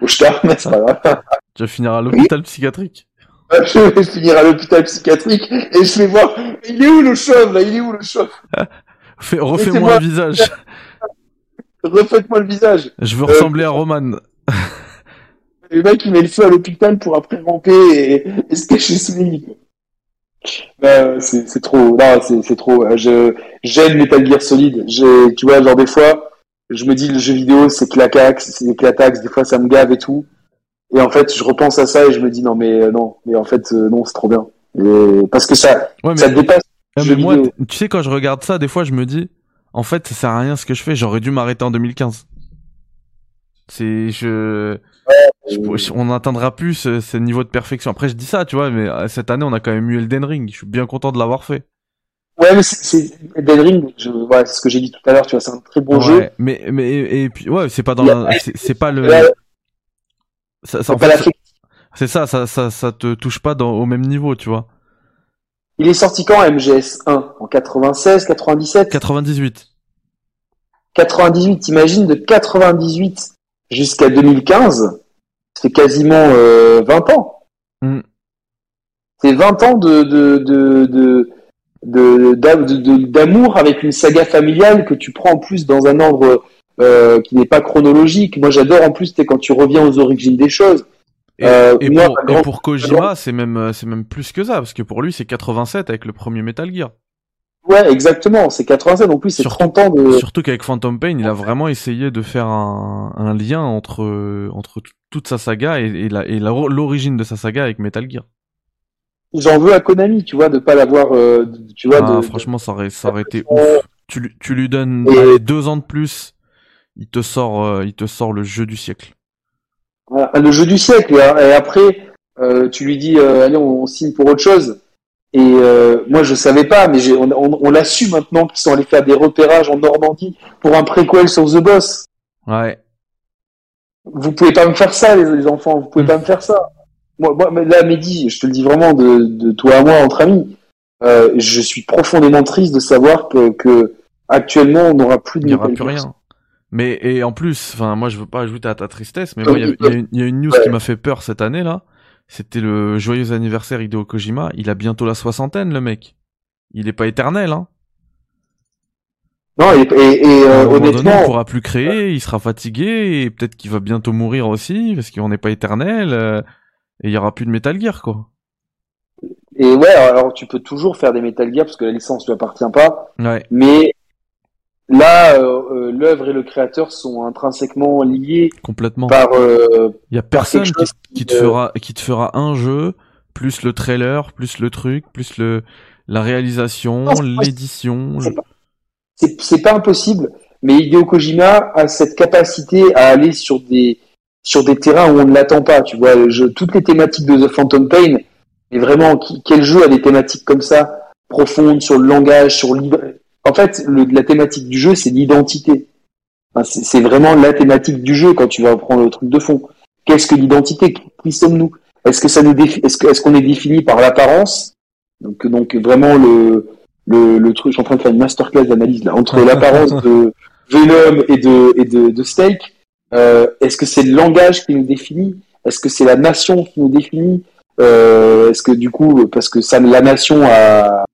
au star, mais c'est pas grave. Tu vas finir à l'hôpital psychiatrique. je vais finir à l'hôpital psychiatrique et je vais voir, il est où le chauve, là? Il est où le chauve? Fais- Refais-moi un visage. Refaites-moi le visage. Je veux Euh, ressembler à Roman. Le mec, il met le feu à l'hôpital pour après ramper et, et se cacher sous les lits. Bah, c'est trop, non, c'est trop. euh, Je j'aime Metal Gear Solid. Tu vois, genre des fois, je me dis le jeu vidéo c'est clacax, c'est des. Des fois, ça me gave et tout. Et en fait, je repense à ça et je me dis non mais euh, non, mais en fait euh, non, c'est trop bien. Et parce que ça, Ouais, mais, ça dépasse. jeu mais moi, vidéo. tu sais, quand je regarde ça, des fois, je me dis, en fait, ça sert à rien ce que je fais. J'aurais dû m'arrêter en 2015. C'est, je, je- on n'atteindra plus ce, ce niveau de perfection. Après, je dis ça, tu vois, mais euh, cette année, on a quand même eu Elden Ring. Je suis bien content de l'avoir fait. Ouais, mais c'est- Elden Ring. Je, ouais, ce que j'ai dit tout à l'heure. Tu vois, c'est un très bon jeu. Mais, mais, et, et puis, ouais, c'est pas dans la, c'est pas le, ça, ça, c'est ça, ça, ça, ça te touche pas dans, au même niveau, tu vois. Il est sorti quand MGS 1 En 96, 97 98. 98, t'imagines de 98 jusqu'à 2015, c'est quasiment euh, 20 ans. Mm. C'est 20 ans de de de de de- d'a- de- de- d'amour avec une saga familiale que tu prends en plus dans un ordre euh, qui n'est pas chronologique. Moi, j'adore en plus c'est quand tu reviens aux origines des choses. Et, Euh, et moi, pour, ma et grande- pour Kojima, c'est même, euh, c'est même plus que ça, parce que pour lui, c'est 87 avec le premier Metal Gear. Ouais, exactement. C'est 87, donc oui, c'est Surtout- 30 ans de. Surtout qu'avec Phantom Pain, il a vraiment essayé de faire un, un lien entre, euh, entre toute sa saga et, et la- et la- l'origine de sa saga avec Metal Gear. J'en veux à Konami, tu vois, de pas l'avoir, euh, tu vois. Ah, de- franchement, ça aurait, ça aurait été Euh, ouf. Tu, lui- tu lui donnes et- deux ans de plus, il te sort, euh, il te sort le jeu du siècle. Voilà, le jeu du siècle. Et, et après, euh, tu lui dis, euh, allez, on, on signe pour autre chose. Et euh, moi, je savais pas, mais on, on, on l'a su maintenant qu'ils sont allés faire des repérages en Normandie pour un préquel sur The Boss. Ouais. Vous pouvez pas me faire ça, les, les enfants. Vous pouvez Mm. pas me faire ça. Moi, moi, mais là, Mehdi, je te le dis vraiment de, de toi à moi, entre amis. Euh, je suis profondément triste de savoir que, que actuellement, on n'aura plus de Il n'y aura plus rien. Mais et en plus, enfin moi je veux pas ajouter à ta tristesse, mais moi il y a- y, une- il y a une news Ouais. qui m'a fait peur cette année là. C'était le joyeux anniversaire Hideo Kojima. Il a bientôt la soixantaine le mec. Il est pas éternel hein. Non, et, et, et, À euh, moment donné, honnêtement, il pourra plus créer, il sera fatigué et peut-être qu'il va bientôt mourir aussi parce qu'on n'est pas éternel. Euh, et il y aura plus de Metal Gear quoi. et ouais, alors tu peux toujours faire des Metal Gear parce que la licence lui appartient pas. Ouais. Mais là, euh, euh, l'œuvre et le créateur sont intrinsèquement liés Complètement. par. euh, Il y a personne qui, te euh, fera qui te fera un jeu plus le trailer, plus le truc, plus le la réalisation, l'édition. c'est pas- c'est c'est pas impossible, mais Hideo Kojima a cette capacité à aller sur des sur des terrains où on ne l'attend pas. Tu vois, jeu- toutes les thématiques de The Phantom Pain, et vraiment, qui- quel jeu a des thématiques comme ça, profondes sur le langage, sur libre. En fait, le, la thématique du jeu, c'est l'identité. Enfin, c'est vraiment la thématique du jeu quand tu vas prendre le truc de fond. Qu'est-ce que l'identité? Qui sommes-nous? Est-ce que ça nous défi- Est-ce que est-ce qu'on est défini par l'apparence? Donc donc vraiment le le, le truc. Je suis en train de faire une masterclass d'analyse là entre l'apparence de Venom et de et de, de Steak. Euh, Est-ce que c'est le langage qui nous définit? Est-ce que c'est la nation qui nous définit? Euh, Est-ce que du coup, parce que ça, la nation à,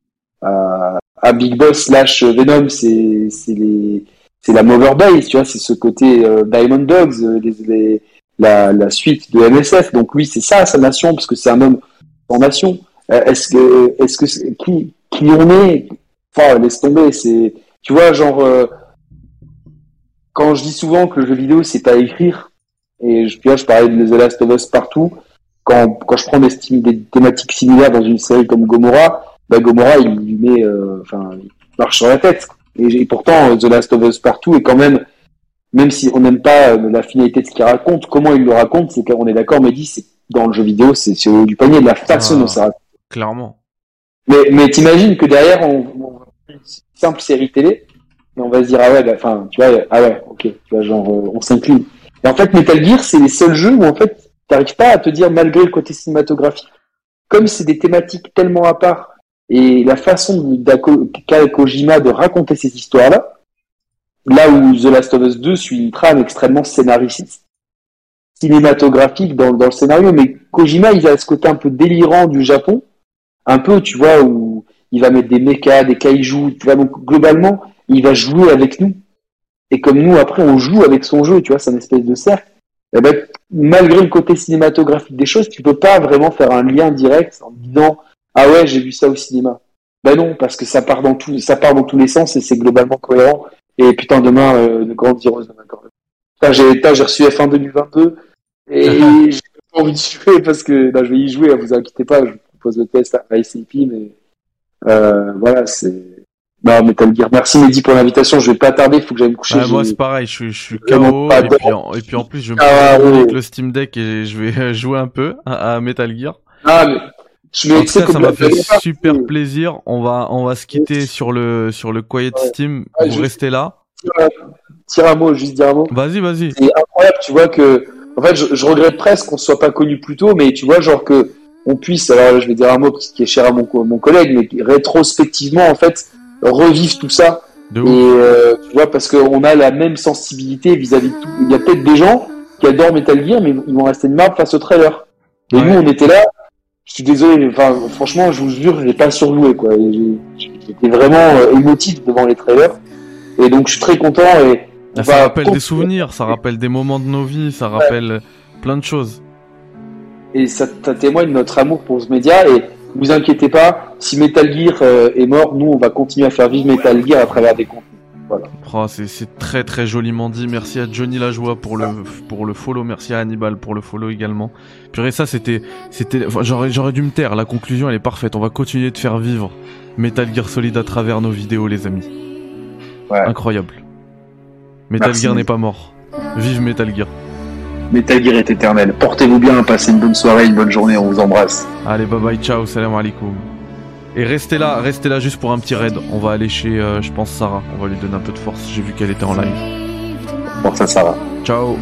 à, à Big Boss slash Venom, c'est les c'est la Mover Base, tu vois, c'est ce côté euh, Diamond Dogs, euh, les, les, la, la suite de MSF. Donc lui, c'est ça sa nation, parce que c'est un homme en nation. Euh, est-ce que est-ce que qui qui on est? Enfin, laisse tomber. C'est tu vois, genre euh, quand je dis souvent que le jeu vidéo c'est pas écrire, et je, vois, je parlais de The Last of Us partout. Quand, quand je prends des, des thématiques similaires dans une série comme Gomorrah, bah Gomorrah il lui met, euh, enfin, il marche sur la tête. Et, et pourtant, euh, The Last of Us partout est quand même, même si on n'aime pas euh, la finalité de ce qu'il raconte, comment il le raconte, c'est qu'on est d'accord, mais dit, c'est dans le jeu vidéo, c'est du panier de la façon Ah. dont ça raconte. Clairement. Mais, mais t'imagines que derrière, on, on une simple série télé, et on va se dire, ah ouais, bah, enfin, tu vois, ah ouais, ok, tu vois, genre, euh, on s'incline. Et en fait, Metal Gear, c'est les seuls jeux où, en fait, t'arrives pas à te dire, malgré le côté cinématographique, comme c'est des thématiques tellement à part, et la façon qu'a Kojima de raconter ces histoires-là, là où The Last of Us 2 suit une trame extrêmement scénariste, cinématographique dans, dans le scénario, mais Kojima, il a ce côté un peu délirant du Japon, un peu, tu vois, où il va mettre des mechas, des kaijus, tu vois, donc globalement, il va jouer avec nous. Et comme nous, après, on joue avec son jeu, tu vois, c'est une espèce de cercle. Eh ben, malgré le côté cinématographique des choses, tu peux pas vraiment faire un lien direct en disant, ah ouais, j'ai vu ça au cinéma. Ben non, parce que ça part dans tout, ça part dans tous les sens et c'est globalement cohérent. Et putain, demain, euh, de grandes heroes demain quand même. Putain, j'ai, reçu F1 2022 et j'ai pas envie de jouer parce que, non, je vais y jouer, hein, vous inquiétez pas, je vous propose le test à ICP, mais, euh, voilà, c'est, non, Metal Gear. Merci Mehdi pour l'invitation, je vais pas tarder, faut que j'aille me coucher. Ouais, moi c'est pareil, je suis, je suis vraiment KO et puis, en, et puis en plus je vais me Ah, ouais. avec le Steam Deck et je vais jouer un peu à, à Metal Gear. Ah, mais, je vais, que ça m'a fait super plaisir. On va, on va se quitter sur le, sur le Quiet Ouais. Steam. Ouais, Vous je- restez là. Tire un mot, juste dire un mot. Vas-y, vas-y. C'est incroyable, tu vois que, en fait, je, je regrette presque qu'on soit pas connu plus tôt, mais tu vois, genre que on puisse, alors je vais dire un mot qui est cher à mon, mon collègue, mais rétrospectivement, en fait, revivre tout ça. De Et euh, tu vois, parce qu'on a la même sensibilité vis-à-vis de tout. Il y a peut-être des gens qui adorent Metal Gear, mais ils vont rester de marbre face au trailer. Et Ouais. nous, on était là. Je suis désolé, mais enfin, franchement, je vous jure, j'ai pas surjoué, quoi. J'étais vraiment euh, émotif devant les trailers. Et donc, je suis très content et Ah, Ça rappelle des souvenirs, ça rappelle des moments de nos vies, ça rappelle plein de choses. Et ça, ça témoigne de notre amour pour ce média. Et vous inquiétez pas, si Metal Gear euh, est mort, nous, on va continuer à faire vivre Metal Gear à travers des contenus. Oh, c'est, c'est très très joliment dit. Merci à Johnny Lajoie pour le pour le follow. Merci à Hannibal pour le follow également. Purée, ça c'était c'était. enfin, j'aurais j'aurais dû me taire. La conclusion elle est parfaite. On va continuer de faire vivre Metal Gear Solid à travers nos vidéos, les amis. Ouais. Incroyable. Metal Merci. Gear n'est pas mort. Vive Metal Gear. Metal Gear est éternel. Portez-vous bien, passez une bonne soirée, une bonne journée, on vous embrasse. Allez, bye bye, ciao, salam alaikum. Et restez là, restez là juste pour un petit raid. On va aller chez, euh, je pense, Sarah. On va lui donner un peu de force. J'ai vu qu'elle était en live. Force à Sarah. Ciao.